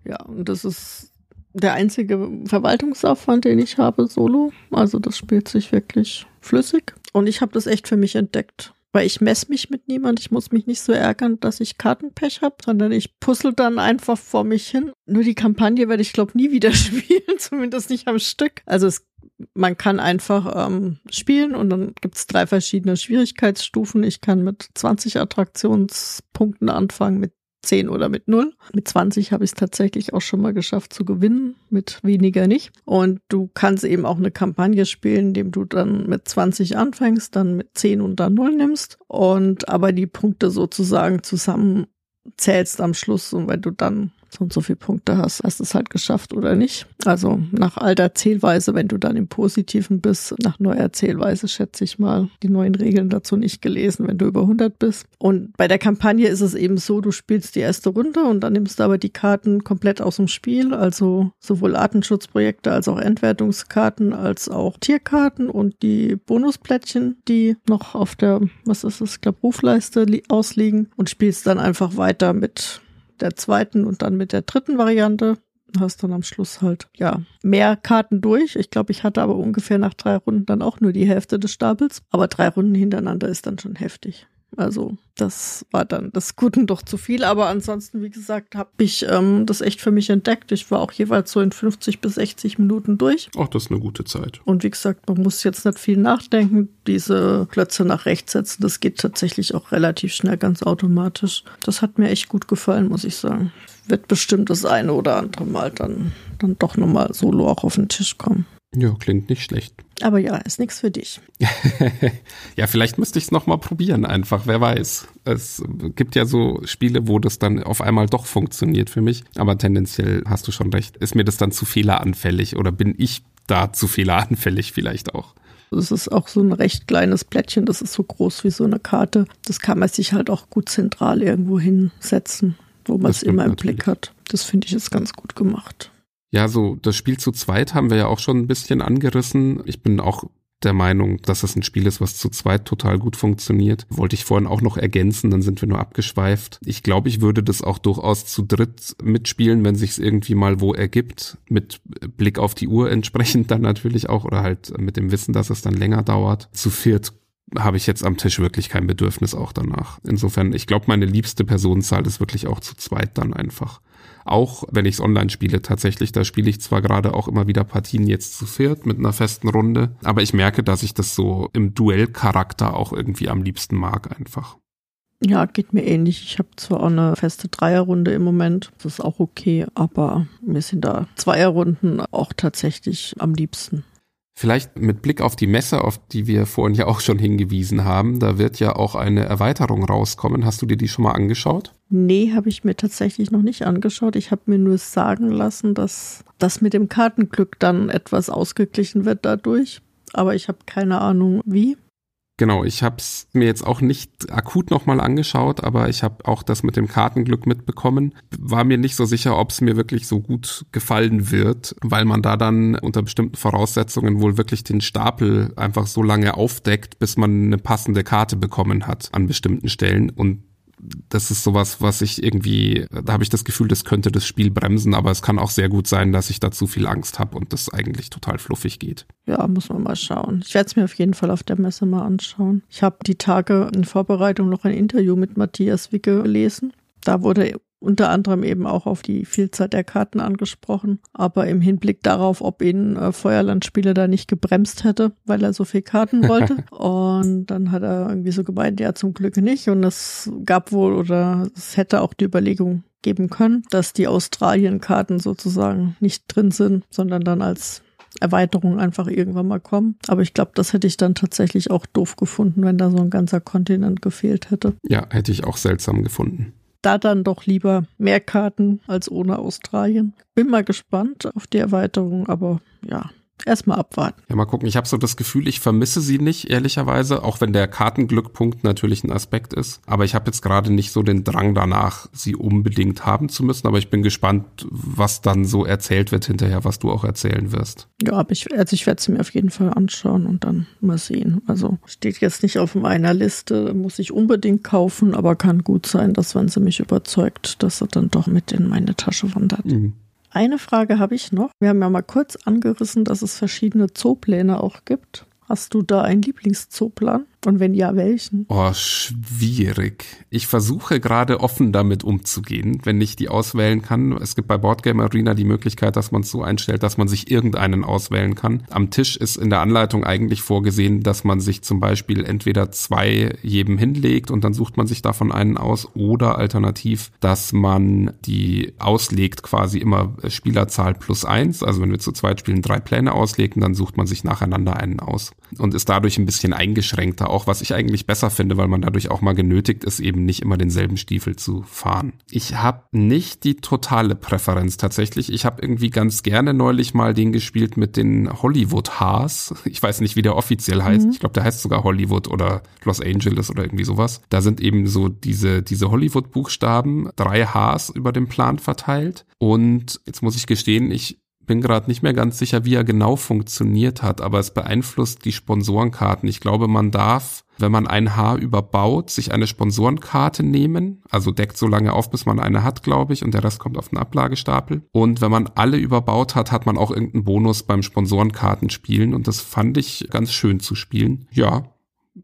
Ja, und das ist der einzige Verwaltungsaufwand, den ich habe, solo. Also das spielt sich wirklich flüssig. Und ich habe das echt für mich entdeckt. Weil ich messe mich mit niemand, ich muss mich nicht so ärgern, dass ich Kartenpech habe, sondern ich puzzle dann einfach vor mich hin. Nur die Kampagne werde ich, glaube nie wieder spielen, zumindest nicht am Stück. Also es, man kann einfach ähm, spielen und dann gibt es drei verschiedene Schwierigkeitsstufen. Ich kann mit 20 Attraktionspunkten anfangen, mit 10 oder mit 0. Mit 20 habe ich es tatsächlich auch schon mal geschafft zu gewinnen, mit weniger nicht. Und du kannst eben auch eine Kampagne spielen, indem du dann mit 20 anfängst, dann mit 10 und dann 0 nimmst und aber die Punkte sozusagen zusammen zählst am Schluss und wenn du dann so und so viele Punkte hast, hast du es halt geschafft oder nicht. Also nach alter Zählweise, wenn du dann im Positiven bist, nach neuer Zählweise schätze ich mal, die neuen Regeln dazu nicht gelesen, wenn du über 100 bist. Und bei der Kampagne ist es eben so, du spielst die erste Runde und dann nimmst du aber die Karten komplett aus dem Spiel, also sowohl Artenschutzprojekte als auch Entwertungskarten als auch Tierkarten und die Bonusplättchen, die noch auf der, was ist es, ich glaube, Rufleiste ausliegen und spielst dann einfach weiter mit der zweiten und dann mit der dritten Variante. hast dann am Schluss halt, ja, mehr Karten durch. Ich glaube, ich hatte aber ungefähr nach drei Runden dann auch nur die Hälfte des Stapels. Aber drei Runden hintereinander ist dann schon heftig. Also das war dann das Guten doch zu viel. Aber ansonsten, wie gesagt, habe ich ähm, das echt für mich entdeckt. Ich war auch jeweils so in 50 bis 60 Minuten durch. Ach, das ist eine gute Zeit. Und wie gesagt, man muss jetzt nicht viel nachdenken. Diese Klötze nach rechts setzen, das geht tatsächlich auch relativ schnell, ganz automatisch. Das hat mir echt gut gefallen, muss ich sagen. Wird bestimmt das eine oder andere Mal dann, dann doch nochmal solo auch auf den Tisch kommen. Ja, klingt nicht schlecht. Aber ja, ist nichts für dich. ja, vielleicht müsste ich es nochmal probieren, einfach, wer weiß. Es gibt ja so Spiele, wo das dann auf einmal doch funktioniert für mich. Aber tendenziell hast du schon recht. Ist mir das dann zu fehleranfällig oder bin ich da zu fehleranfällig vielleicht auch? Es ist auch so ein recht kleines Plättchen, das ist so groß wie so eine Karte. Das kann man sich halt auch gut zentral irgendwo hinsetzen, wo man es immer im natürlich. Blick hat. Das finde ich jetzt ganz gut gemacht. Ja, so das Spiel zu zweit haben wir ja auch schon ein bisschen angerissen. Ich bin auch der Meinung, dass es ein Spiel ist, was zu zweit total gut funktioniert. Wollte ich vorhin auch noch ergänzen, dann sind wir nur abgeschweift. Ich glaube, ich würde das auch durchaus zu dritt mitspielen, wenn sich es irgendwie mal wo ergibt. Mit Blick auf die Uhr entsprechend dann natürlich auch oder halt mit dem Wissen, dass es dann länger dauert. Zu viert habe ich jetzt am Tisch wirklich kein Bedürfnis auch danach. Insofern, ich glaube, meine liebste Personenzahl ist wirklich auch zu zweit dann einfach. Auch wenn ich es online spiele, tatsächlich, da spiele ich zwar gerade auch immer wieder Partien jetzt zu viert mit einer festen Runde, aber ich merke, dass ich das so im Duellcharakter auch irgendwie am liebsten mag einfach. Ja, geht mir ähnlich. Ich habe zwar auch eine feste Dreierrunde im Moment, das ist auch okay, aber mir sind da Zweierrunden auch tatsächlich am liebsten. Vielleicht mit Blick auf die Messe, auf die wir vorhin ja auch schon hingewiesen haben, da wird ja auch eine Erweiterung rauskommen. Hast du dir die schon mal angeschaut? Nee, habe ich mir tatsächlich noch nicht angeschaut. Ich habe mir nur sagen lassen, dass das mit dem Kartenglück dann etwas ausgeglichen wird dadurch. Aber ich habe keine Ahnung wie. Genau, ich habe es mir jetzt auch nicht akut nochmal angeschaut, aber ich habe auch das mit dem Kartenglück mitbekommen. War mir nicht so sicher, ob es mir wirklich so gut gefallen wird, weil man da dann unter bestimmten Voraussetzungen wohl wirklich den Stapel einfach so lange aufdeckt, bis man eine passende Karte bekommen hat an bestimmten Stellen. Und das ist sowas, was ich irgendwie, da habe ich das Gefühl, das könnte das Spiel bremsen, aber es kann auch sehr gut sein, dass ich da zu viel Angst habe und das eigentlich total fluffig geht. Ja, muss man mal schauen. Ich werde es mir auf jeden Fall auf der Messe mal anschauen. Ich habe die Tage in Vorbereitung noch ein Interview mit Matthias Wicke gelesen. Da wurde unter anderem eben auch auf die Vielzahl der Karten angesprochen, aber im Hinblick darauf, ob ihn äh, Feuerlandspieler da nicht gebremst hätte, weil er so viel Karten wollte. und dann hat er irgendwie so gemeint, ja, zum Glück nicht. Und es gab wohl oder es hätte auch die Überlegung geben können, dass die Australien-Karten sozusagen nicht drin sind, sondern dann als Erweiterung einfach irgendwann mal kommen. Aber ich glaube, das hätte ich dann tatsächlich auch doof gefunden, wenn da so ein ganzer Kontinent gefehlt hätte. Ja, hätte ich auch seltsam gefunden da dann doch lieber mehr Karten als ohne Australien. Bin mal gespannt auf die Erweiterung, aber ja, erstmal abwarten. Ja, mal gucken. Ich habe so das Gefühl, ich vermisse sie nicht, ehrlicherweise, auch wenn der Kartenglückpunkt natürlich ein Aspekt ist. Aber ich habe jetzt gerade nicht so den Drang danach, sie unbedingt haben zu müssen. Aber ich bin gespannt, was dann so erzählt wird hinterher, was du auch erzählen wirst. Ja, aber ich, also ich werde sie mir auf jeden Fall anschauen und dann mal sehen. Also steht jetzt nicht auf meiner Liste, muss ich unbedingt kaufen, aber kann gut sein, dass wenn sie mich überzeugt, dass er dann doch mit in meine Tasche wandert. Mhm. Eine Frage habe ich noch. Wir haben ja mal kurz angerissen, dass es verschiedene Zoopläne auch gibt. Hast du da einen Lieblingszooplan? Und wenn ja, welchen? Oh, schwierig. Ich versuche gerade offen damit umzugehen, wenn ich die auswählen kann. Es gibt bei Boardgame Arena die Möglichkeit, dass man es so einstellt, dass man sich irgendeinen auswählen kann. Am Tisch ist in der Anleitung eigentlich vorgesehen, dass man sich zum Beispiel entweder zwei jedem hinlegt und dann sucht man sich davon einen aus oder alternativ, dass man die auslegt quasi immer Spielerzahl plus eins. Also wenn wir zu zweit spielen, drei Pläne auslegen, dann sucht man sich nacheinander einen aus und ist dadurch ein bisschen eingeschränkter auch, was ich eigentlich besser finde, weil man dadurch auch mal genötigt ist, eben nicht immer denselben Stiefel zu fahren. Ich habe nicht die totale Präferenz tatsächlich. Ich habe irgendwie ganz gerne neulich mal den gespielt mit den Hollywood Haars. Ich weiß nicht, wie der offiziell heißt. Mhm. Ich glaube, der heißt sogar Hollywood oder Los Angeles oder irgendwie sowas. Da sind eben so diese, diese Hollywood-Buchstaben, drei Haars über dem Plan verteilt. Und jetzt muss ich gestehen, ich bin gerade nicht mehr ganz sicher, wie er genau funktioniert hat, aber es beeinflusst die Sponsorenkarten. Ich glaube, man darf, wenn man ein Haar überbaut, sich eine Sponsorenkarte nehmen. Also deckt so lange auf, bis man eine hat, glaube ich, und der Rest kommt auf den Ablagestapel. Und wenn man alle überbaut hat, hat man auch irgendeinen Bonus beim Sponsorenkartenspielen und das fand ich ganz schön zu spielen. Ja,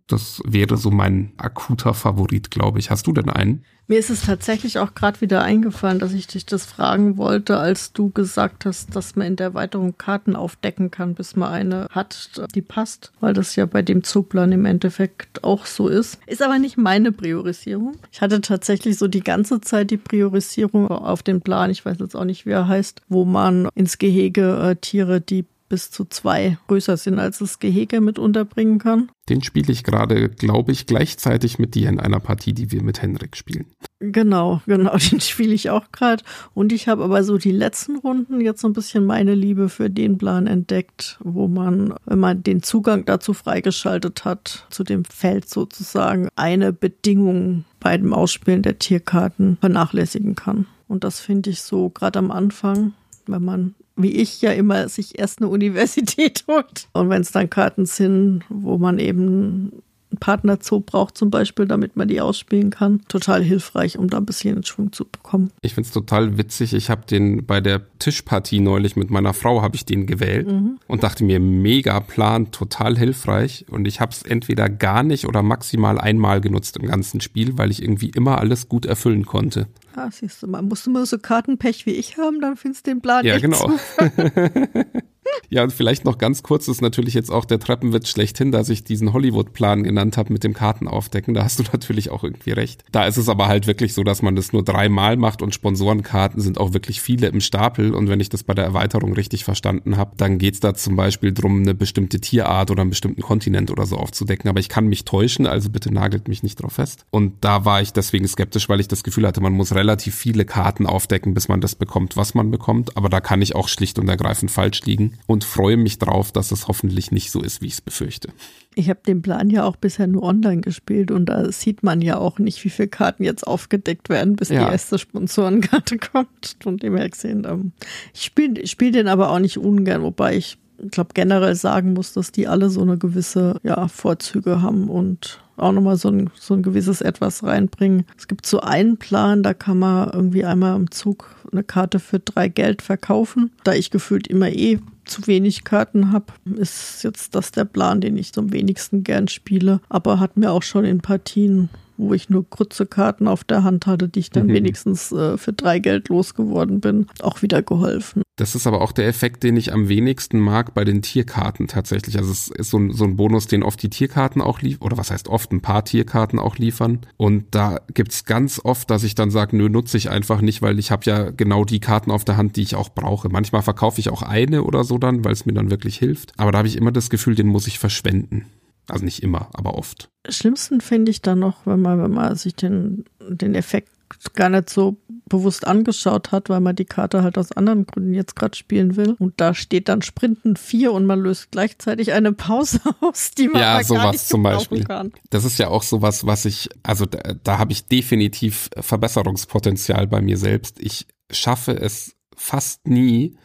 das wäre so mein akuter Favorit, glaube ich. Hast du denn einen? Mir ist es tatsächlich auch gerade wieder eingefallen, dass ich dich das fragen wollte, als du gesagt hast, dass man in der Erweiterung Karten aufdecken kann, bis man eine hat, die passt, weil das ja bei dem Zugplan im Endeffekt auch so ist. Ist aber nicht meine Priorisierung. Ich hatte tatsächlich so die ganze Zeit die Priorisierung auf den Plan, ich weiß jetzt auch nicht, wie er heißt, wo man ins Gehege äh, Tiere, die bis zu zwei größer sind, als das Gehege mit unterbringen kann. Den spiele ich gerade, glaube ich, gleichzeitig mit dir in einer Partie, die wir mit Henrik spielen. Genau, genau, den spiele ich auch gerade. Und ich habe aber so die letzten Runden jetzt so ein bisschen meine Liebe für den Plan entdeckt, wo man, wenn man den Zugang dazu freigeschaltet hat, zu dem Feld sozusagen, eine Bedingung bei dem Ausspielen der Tierkarten vernachlässigen kann. Und das finde ich so gerade am Anfang, wenn man wie ich ja immer sich erst eine Universität holt. Und wenn es dann Karten sind, wo man eben Partnerzoo braucht zum Beispiel, damit man die ausspielen kann. Total hilfreich, um da ein bisschen in Schwung zu bekommen. Ich finde es total witzig. Ich habe den bei der Tischpartie neulich mit meiner Frau habe ich den gewählt mhm. und dachte mir, mega Plan, total hilfreich. Und ich habe es entweder gar nicht oder maximal einmal genutzt im ganzen Spiel, weil ich irgendwie immer alles gut erfüllen konnte. Ah, siehst du mal, musst du mal so Kartenpech wie ich haben, dann findest du den Plan Ja, genau. Ja, und vielleicht noch ganz kurz ist natürlich jetzt auch der Treppenwitz schlechthin, dass ich diesen Hollywood-Plan genannt habe mit dem Kartenaufdecken. Da hast du natürlich auch irgendwie recht. Da ist es aber halt wirklich so, dass man das nur dreimal macht und Sponsorenkarten sind auch wirklich viele im Stapel. Und wenn ich das bei der Erweiterung richtig verstanden habe, dann geht's da zum Beispiel drum, eine bestimmte Tierart oder einen bestimmten Kontinent oder so aufzudecken. Aber ich kann mich täuschen, also bitte nagelt mich nicht drauf fest. Und da war ich deswegen skeptisch, weil ich das Gefühl hatte, man muss relativ viele Karten aufdecken, bis man das bekommt, was man bekommt. Aber da kann ich auch schlicht und ergreifend falsch liegen und freue mich drauf, dass es hoffentlich nicht so ist, wie ich es befürchte. Ich habe den Plan ja auch bisher nur online gespielt und da sieht man ja auch nicht, wie viele Karten jetzt aufgedeckt werden, bis ja. die erste Sponsorenkarte kommt. Von dem her gesehen, ähm, ich spiele spiel den aber auch nicht ungern, wobei ich glaube generell sagen muss, dass die alle so eine gewisse ja, Vorzüge haben und auch nochmal so ein, so ein gewisses Etwas reinbringen. Es gibt so einen Plan, da kann man irgendwie einmal im Zug eine Karte für drei Geld verkaufen. Da ich gefühlt immer eh zu wenig Karten habe, ist jetzt das der Plan, den ich zum wenigsten gern spiele. Aber hat mir auch schon in Partien wo ich nur kurze Karten auf der Hand hatte, die ich dann mhm. wenigstens äh, für drei Geld losgeworden bin, auch wieder geholfen. Das ist aber auch der Effekt, den ich am wenigsten mag bei den Tierkarten tatsächlich. Also es ist so ein, so ein Bonus, den oft die Tierkarten auch liefern, oder was heißt oft, ein paar Tierkarten auch liefern. Und da gibt's ganz oft, dass ich dann sage, nö, nutze ich einfach nicht, weil ich habe ja genau die Karten auf der Hand, die ich auch brauche. Manchmal verkaufe ich auch eine oder so dann, weil es mir dann wirklich hilft. Aber da habe ich immer das Gefühl, den muss ich verschwenden. Also nicht immer, aber oft. Schlimmsten finde ich dann noch, wenn man, wenn man sich den, den Effekt gar nicht so bewusst angeschaut hat, weil man die Karte halt aus anderen Gründen jetzt gerade spielen will. Und da steht dann Sprinten 4 und man löst gleichzeitig eine Pause aus, die man ja, sowas gar nicht zum Beispiel. Kann. Das ist ja auch sowas, was ich, also da, da habe ich definitiv Verbesserungspotenzial bei mir selbst. Ich schaffe es fast nie,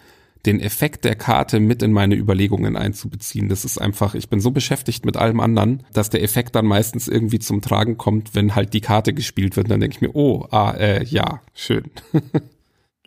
den Effekt der Karte mit in meine Überlegungen einzubeziehen. Das ist einfach, ich bin so beschäftigt mit allem anderen, dass der Effekt dann meistens irgendwie zum Tragen kommt, wenn halt die Karte gespielt wird. Und dann denke ich mir, oh, ah, äh, ja, schön.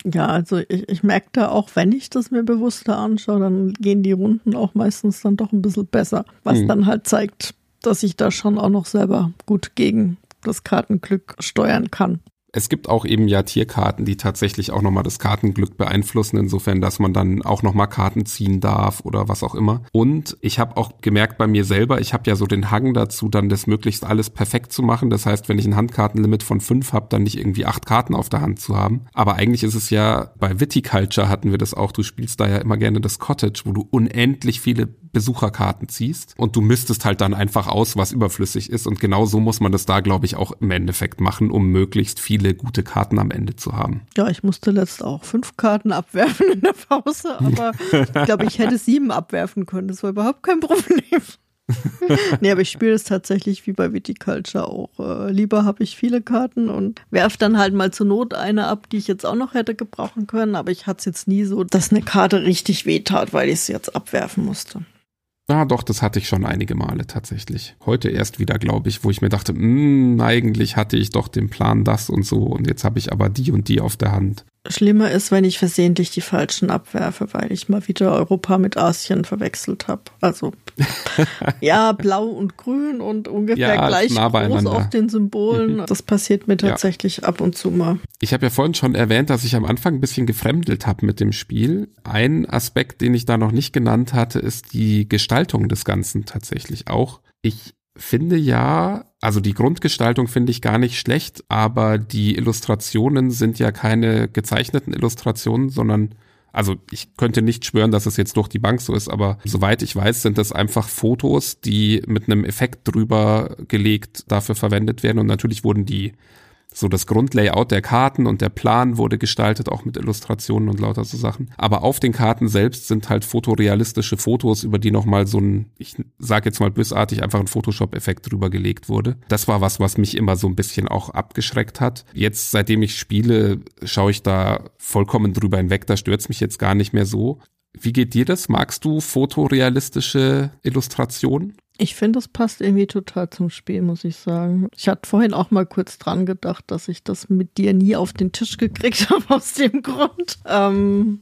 Ja, also ich, ich merke da auch, wenn ich das mir bewusster anschaue, dann gehen die Runden auch meistens dann doch ein bisschen besser. Was mhm. dann halt zeigt, dass ich da schon auch noch selber gut gegen das Kartenglück steuern kann es gibt auch eben ja Tierkarten, die tatsächlich auch nochmal das Kartenglück beeinflussen, insofern, dass man dann auch nochmal Karten ziehen darf oder was auch immer. Und ich habe auch gemerkt bei mir selber, ich habe ja so den Hang dazu, dann das möglichst alles perfekt zu machen. Das heißt, wenn ich ein Handkartenlimit von fünf habe, dann nicht irgendwie acht Karten auf der Hand zu haben. Aber eigentlich ist es ja, bei Viticulture hatten wir das auch, du spielst da ja immer gerne das Cottage, wo du unendlich viele Besucherkarten ziehst und du misstest halt dann einfach aus, was überflüssig ist. Und genau so muss man das da, glaube ich, auch im Endeffekt machen, um möglichst viele viele gute Karten am Ende zu haben. Ja, ich musste letzt auch fünf Karten abwerfen in der Pause, aber ich glaube, ich hätte sieben abwerfen können. Das war überhaupt kein Problem. nee, aber ich spiele es tatsächlich wie bei Viticulture auch. Äh, lieber habe ich viele Karten und werfe dann halt mal zur Not eine ab, die ich jetzt auch noch hätte gebrauchen können. Aber ich hatte es jetzt nie so, dass eine Karte richtig wehtat, weil ich sie jetzt abwerfen musste. Ah, doch, das hatte ich schon einige Male tatsächlich. Heute erst wieder, glaube ich, wo ich mir dachte, mh, hm, eigentlich hatte ich doch den Plan das und so und jetzt habe ich aber die und die auf der Hand. Schlimmer ist, wenn ich versehentlich die falschen abwerfe, weil ich mal wieder Europa mit Asien verwechselt habe. Also ja, blau und grün und ungefähr ja, gleich nah groß auf den Symbolen. Mhm. Das passiert mir tatsächlich ja. ab und zu mal. Ich habe ja vorhin schon erwähnt, dass ich am Anfang ein bisschen gefremdelt habe mit dem Spiel. Ein Aspekt, den ich da noch nicht genannt hatte, ist die Gestaltung des Ganzen tatsächlich auch. Ich finde ja, also die Grundgestaltung finde ich gar nicht schlecht, aber die Illustrationen sind ja keine gezeichneten Illustrationen, sondern also ich könnte nicht schwören, dass es jetzt durch die Bank so ist, aber soweit ich weiß, sind das einfach Fotos, die mit einem Effekt drüber gelegt dafür verwendet werden. Und natürlich wurden die so das Grundlayout der Karten und der Plan wurde gestaltet, auch mit Illustrationen und lauter so Sachen. Aber auf den Karten selbst sind halt fotorealistische Fotos, über die nochmal so ein, ich sag jetzt mal bösartig, einfach ein Photoshop-Effekt drüber gelegt wurde. Das war was, was mich immer so ein bisschen auch abgeschreckt hat. Jetzt, seitdem ich spiele, schaue ich da vollkommen drüber hinweg. Da stört's mich jetzt gar nicht mehr so. Wie geht dir das? Magst du fotorealistische Illustrationen? Ich finde, es passt irgendwie total zum Spiel, muss ich sagen. Ich hatte vorhin auch mal kurz dran gedacht, dass ich das mit dir nie auf den Tisch gekriegt habe aus dem Grund. Ähm,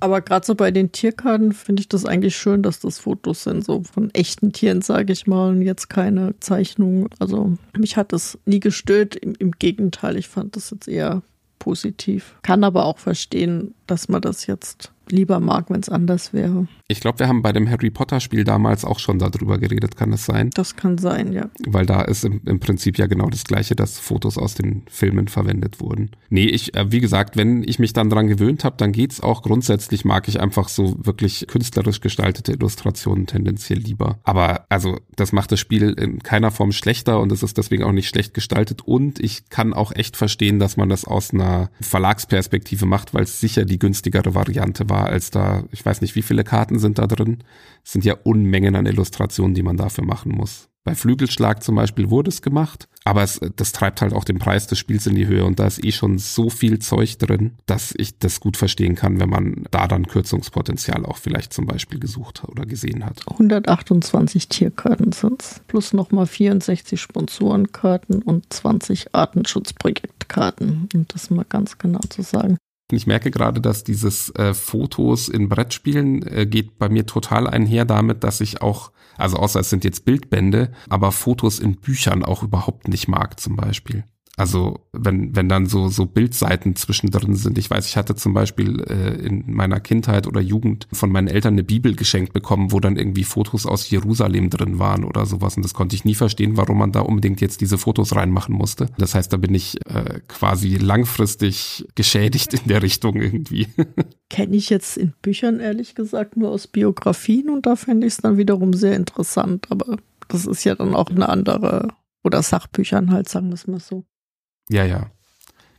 aber gerade so bei den Tierkarten finde ich das eigentlich schön, dass das Fotos sind, so von echten Tieren, sage ich mal, und jetzt keine Zeichnung. Also mich hat das nie gestört. Im, Im Gegenteil, ich fand das jetzt eher positiv. Kann aber auch verstehen, dass man das jetzt lieber mag, wenn es anders wäre. Ich glaube, wir haben bei dem Harry Potter Spiel damals auch schon darüber geredet, kann es sein? Das kann sein, ja. Weil da ist im, im Prinzip ja genau das Gleiche, dass Fotos aus den Filmen verwendet wurden. Nee, ich, äh, wie gesagt, wenn ich mich dann dran gewöhnt habe, dann geht's auch. Grundsätzlich mag ich einfach so wirklich künstlerisch gestaltete Illustrationen tendenziell lieber. Aber also, das macht das Spiel in keiner Form schlechter und es ist deswegen auch nicht schlecht gestaltet. Und ich kann auch echt verstehen, dass man das aus einer Verlagsperspektive macht, weil es sicher die günstigere Variante war, als da, ich weiß nicht, wie viele Karten sind da drin. Es sind ja Unmengen an Illustrationen, die man dafür machen muss. Bei Flügelschlag zum Beispiel wurde es gemacht, aber es, das treibt halt auch den Preis des Spiels in die Höhe und da ist eh schon so viel Zeug drin, dass ich das gut verstehen kann, wenn man da dann Kürzungspotenzial auch vielleicht zum Beispiel gesucht oder gesehen hat. 128 Tierkarten sind's, plus nochmal 64 Sponsorenkarten und 20 Artenschutzprojektkarten, um das mal ganz genau zu sagen. Ich merke gerade, dass dieses äh, Fotos in Brettspielen äh, geht bei mir total einher damit, dass ich auch, also außer es sind jetzt Bildbände, aber Fotos in Büchern auch überhaupt nicht mag zum Beispiel. Also wenn, wenn dann so, so Bildseiten zwischendrin sind. Ich weiß, ich hatte zum Beispiel äh, in meiner Kindheit oder Jugend von meinen Eltern eine Bibel geschenkt bekommen, wo dann irgendwie Fotos aus Jerusalem drin waren oder sowas. Und das konnte ich nie verstehen, warum man da unbedingt jetzt diese Fotos reinmachen musste. Das heißt, da bin ich äh, quasi langfristig geschädigt in der Richtung irgendwie. Kenne ich jetzt in Büchern ehrlich gesagt nur aus Biografien und da fände ich es dann wiederum sehr interessant. Aber das ist ja dann auch eine andere oder Sachbüchern halt, sagen wir es mal so. Ja, ja.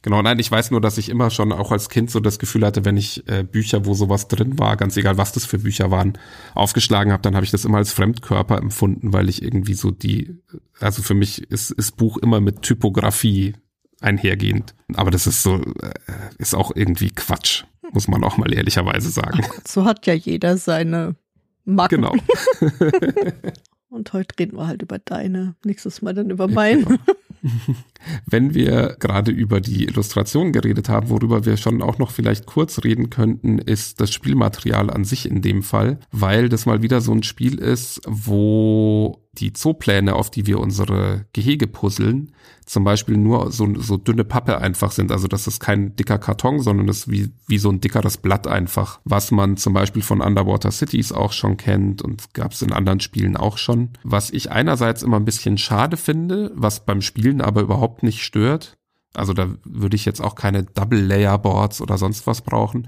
Genau, nein, ich weiß nur, dass ich immer schon auch als Kind so das Gefühl hatte, wenn ich äh, Bücher, wo sowas drin war, ganz egal, was das für Bücher waren, aufgeschlagen habe, dann habe ich das immer als Fremdkörper empfunden, weil ich irgendwie so die, also für mich ist, ist Buch immer mit Typografie einhergehend. Aber das ist so, äh, ist auch irgendwie Quatsch, muss man auch mal ehrlicherweise sagen. So hat ja jeder seine Macken. Genau. Und heute reden wir halt über deine, nächstes Mal dann über meine. Wenn wir gerade über die Illustration geredet haben, worüber wir schon auch noch vielleicht kurz reden könnten, ist das Spielmaterial an sich in dem Fall, weil das mal wieder so ein Spiel ist, wo die Zoopläne, auf die wir unsere Gehege puzzeln, zum Beispiel nur so, so dünne Pappe einfach sind. Also das ist kein dicker Karton, sondern das ist wie, wie so ein dickeres Blatt einfach, was man zum Beispiel von Underwater Cities auch schon kennt und gab es in anderen Spielen auch schon. Was ich einerseits immer ein bisschen schade finde, was beim Spielen aber überhaupt nicht stört. Also da würde ich jetzt auch keine Double-Layer-Boards oder sonst was brauchen.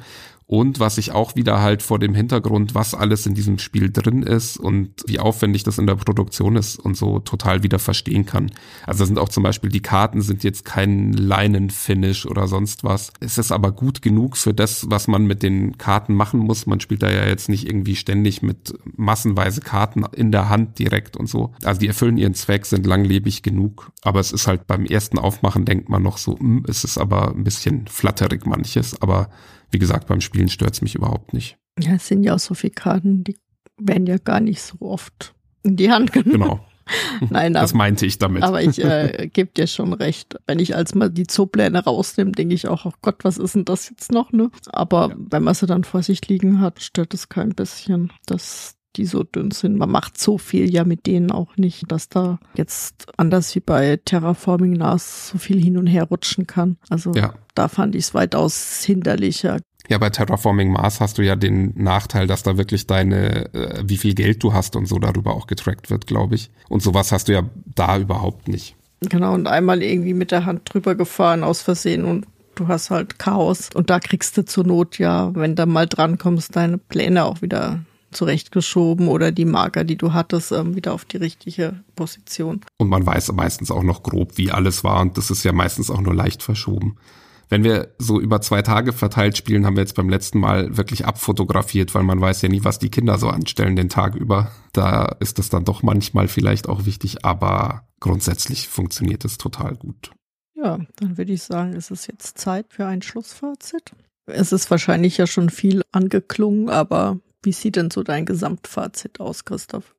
Und was ich auch wieder halt vor dem Hintergrund, was alles in diesem Spiel drin ist und wie aufwendig das in der Produktion ist und so total wieder verstehen kann. Also sind auch zum Beispiel die Karten sind jetzt kein Leinenfinish oder sonst was. Es ist aber gut genug für das, was man mit den Karten machen muss. Man spielt da ja jetzt nicht irgendwie ständig mit massenweise Karten in der Hand direkt und so. Also die erfüllen ihren Zweck, sind langlebig genug. Aber es ist halt beim ersten Aufmachen denkt man noch so, hm, es ist aber ein bisschen flatterig manches. Aber wie gesagt, beim Spielen stört es mich überhaupt nicht. Ja, es sind ja auch so viele Karten, die werden ja gar nicht so oft in die Hand genommen. Genau. Nein, das aber, meinte ich damit. Aber ich äh, gebe dir schon recht. Wenn ich als mal die Zoopläne rausnehme, denke ich auch, oh Gott, was ist denn das jetzt noch, ne? Aber ja. wenn man sie dann vor sich liegen hat, stört es kein bisschen, dass die so dünn sind. Man macht so viel ja mit denen auch nicht, dass da jetzt anders wie bei Terraforming NAS so viel hin und her rutschen kann. Also ja. da fand ich es weitaus hinderlicher. Ja, bei Terraforming Mars hast du ja den Nachteil, dass da wirklich deine, äh, wie viel Geld du hast und so darüber auch getrackt wird, glaube ich. Und sowas hast du ja da überhaupt nicht. Genau, und einmal irgendwie mit der Hand drüber gefahren aus Versehen und du hast halt Chaos. Und da kriegst du zur Not ja, wenn du mal dran kommst, deine Pläne auch wieder zurechtgeschoben oder die Marker, die du hattest, ähm, wieder auf die richtige Position. Und man weiß meistens auch noch grob, wie alles war und das ist ja meistens auch nur leicht verschoben. Wenn wir so über zwei Tage verteilt spielen, haben wir jetzt beim letzten Mal wirklich abfotografiert, weil man weiß ja nie, was die Kinder so anstellen den Tag über. Da ist es dann doch manchmal vielleicht auch wichtig, aber grundsätzlich funktioniert es total gut. Ja, dann würde ich sagen, ist es jetzt Zeit für ein Schlussfazit. Es ist wahrscheinlich ja schon viel angeklungen, aber wie sieht denn so dein Gesamtfazit aus, Christoph?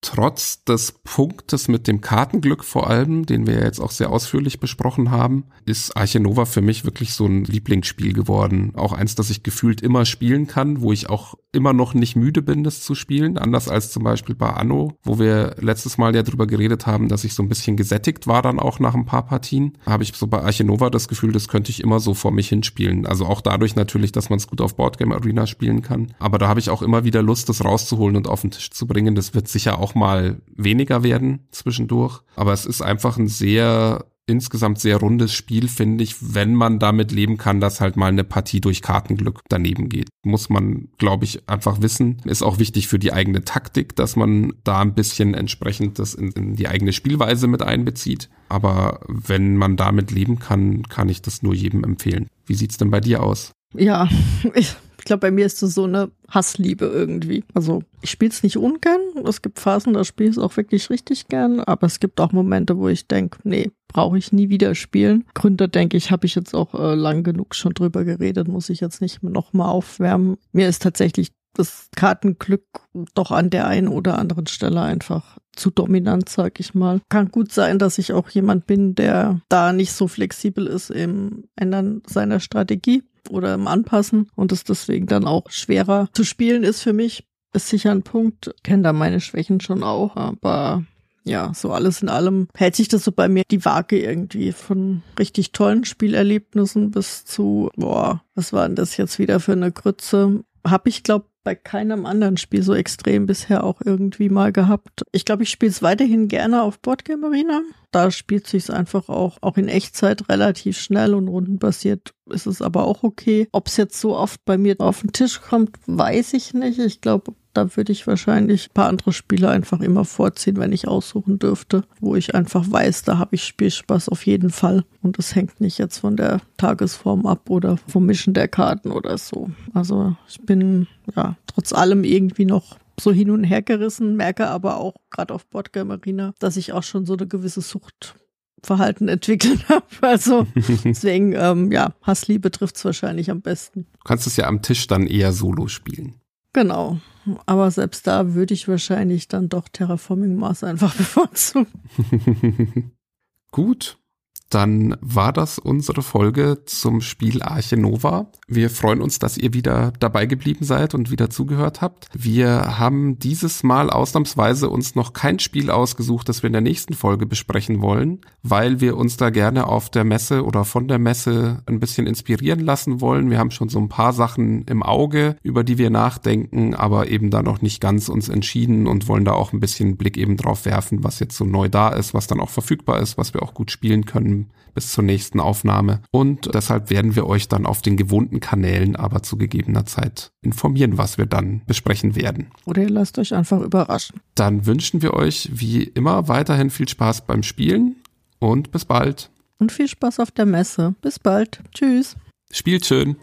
Trotz des Punktes mit dem Kartenglück vor allem, den wir jetzt auch sehr ausführlich besprochen haben, ist Arche Nova für mich wirklich so ein Lieblingsspiel geworden. Auch eins, das ich gefühlt immer spielen kann, wo ich auch immer noch nicht müde bin, das zu spielen. Anders als zum Beispiel bei Anno, wo wir letztes Mal ja drüber geredet haben, dass ich so ein bisschen gesättigt war dann auch nach ein paar Partien. Habe ich so bei Arche Nova das Gefühl, das könnte ich immer so vor mich hinspielen. Also auch dadurch natürlich, dass man es gut auf Boardgame Arena spielen kann. Aber da habe ich auch immer wieder Lust, das rauszuholen und auf den Tisch zu bringen. Das wird sicher auch auch mal weniger werden zwischendurch. Aber es ist einfach ein sehr insgesamt sehr rundes Spiel, finde ich, wenn man damit leben kann, dass halt mal eine Partie durch Kartenglück daneben geht. Muss man, glaube ich, einfach wissen. Ist auch wichtig für die eigene Taktik, dass man da ein bisschen entsprechend das in, in die eigene Spielweise mit einbezieht. Aber wenn man damit leben kann, kann ich das nur jedem empfehlen. Wie sieht's denn bei dir aus? Ja, ich ich glaube, bei mir ist das so eine Hassliebe irgendwie. Also ich spiele es nicht ungern. Es gibt Phasen, da spiele ich es auch wirklich richtig gern. Aber es gibt auch Momente, wo ich denke, nee, brauche ich nie wieder spielen. Gründer, denke ich, habe ich jetzt auch äh, lang genug schon drüber geredet, muss ich jetzt nicht noch mal aufwärmen. Mir ist tatsächlich das Kartenglück doch an der einen oder anderen Stelle einfach zu dominant, sag ich mal. Kann gut sein, dass ich auch jemand bin, der da nicht so flexibel ist im Ändern seiner Strategie oder im Anpassen und es deswegen dann auch schwerer zu spielen ist für mich. Ist sicher ein Punkt. Kenne da meine Schwächen schon auch, aber ja, so alles in allem hält sich das so bei mir die Waage irgendwie von richtig tollen Spielerlebnissen bis zu, boah, was war denn das jetzt wieder für eine Grütze? Hab ich, glaube bei keinem anderen Spiel so extrem bisher auch irgendwie mal gehabt. Ich glaube, ich spiele es weiterhin gerne auf Boardgame Arena. Da spielt sich einfach auch, auch in Echtzeit relativ schnell und rundenbasiert ist es aber auch okay. Ob es jetzt so oft bei mir auf den Tisch kommt, weiß ich nicht. Ich glaube, da würde ich wahrscheinlich ein paar andere Spiele einfach immer vorziehen, wenn ich aussuchen dürfte, wo ich einfach weiß, da habe ich Spielspaß auf jeden Fall. Und es hängt nicht jetzt von der Tagesform ab oder vom Mischen der Karten oder so. Also ich bin ja trotz allem irgendwie noch so hin und her gerissen, merke aber auch gerade auf Boardgame Arena, dass ich auch schon so eine gewisse Sucht Verhalten entwickelt habe. Also deswegen, ähm, ja, Hassliebe trifft es wahrscheinlich am besten. Du kannst es ja am Tisch dann eher solo spielen. Genau. Aber selbst da würde ich wahrscheinlich dann doch Terraforming Mars einfach bevorzugen. Gut, dann war das unsere Folge zum Spiel Arche Nova. Wir freuen uns, dass ihr wieder dabei geblieben seid und wieder zugehört habt. Wir haben dieses Mal ausnahmsweise uns noch kein Spiel ausgesucht, das wir in der nächsten Folge besprechen wollen, weil wir uns da gerne auf der Messe oder von der Messe ein bisschen inspirieren lassen wollen. Wir haben schon so ein paar Sachen im Auge, über die wir nachdenken, aber eben da noch nicht ganz uns entschieden und wollen da auch ein bisschen Blick eben drauf werfen, was jetzt so neu da ist, was dann auch verfügbar ist, was wir auch gut spielen können bis zur nächsten Aufnahme. Und deshalb werden wir euch dann auf den gewohnten Kanälen aber zu gegebener Zeit informieren, was wir dann besprechen werden. Oder ihr lasst euch einfach überraschen. Dann wünschen wir euch wie immer weiterhin viel Spaß beim Spielen und bis bald. Und viel Spaß auf der Messe. Bis bald. Tschüss. Spielt schön.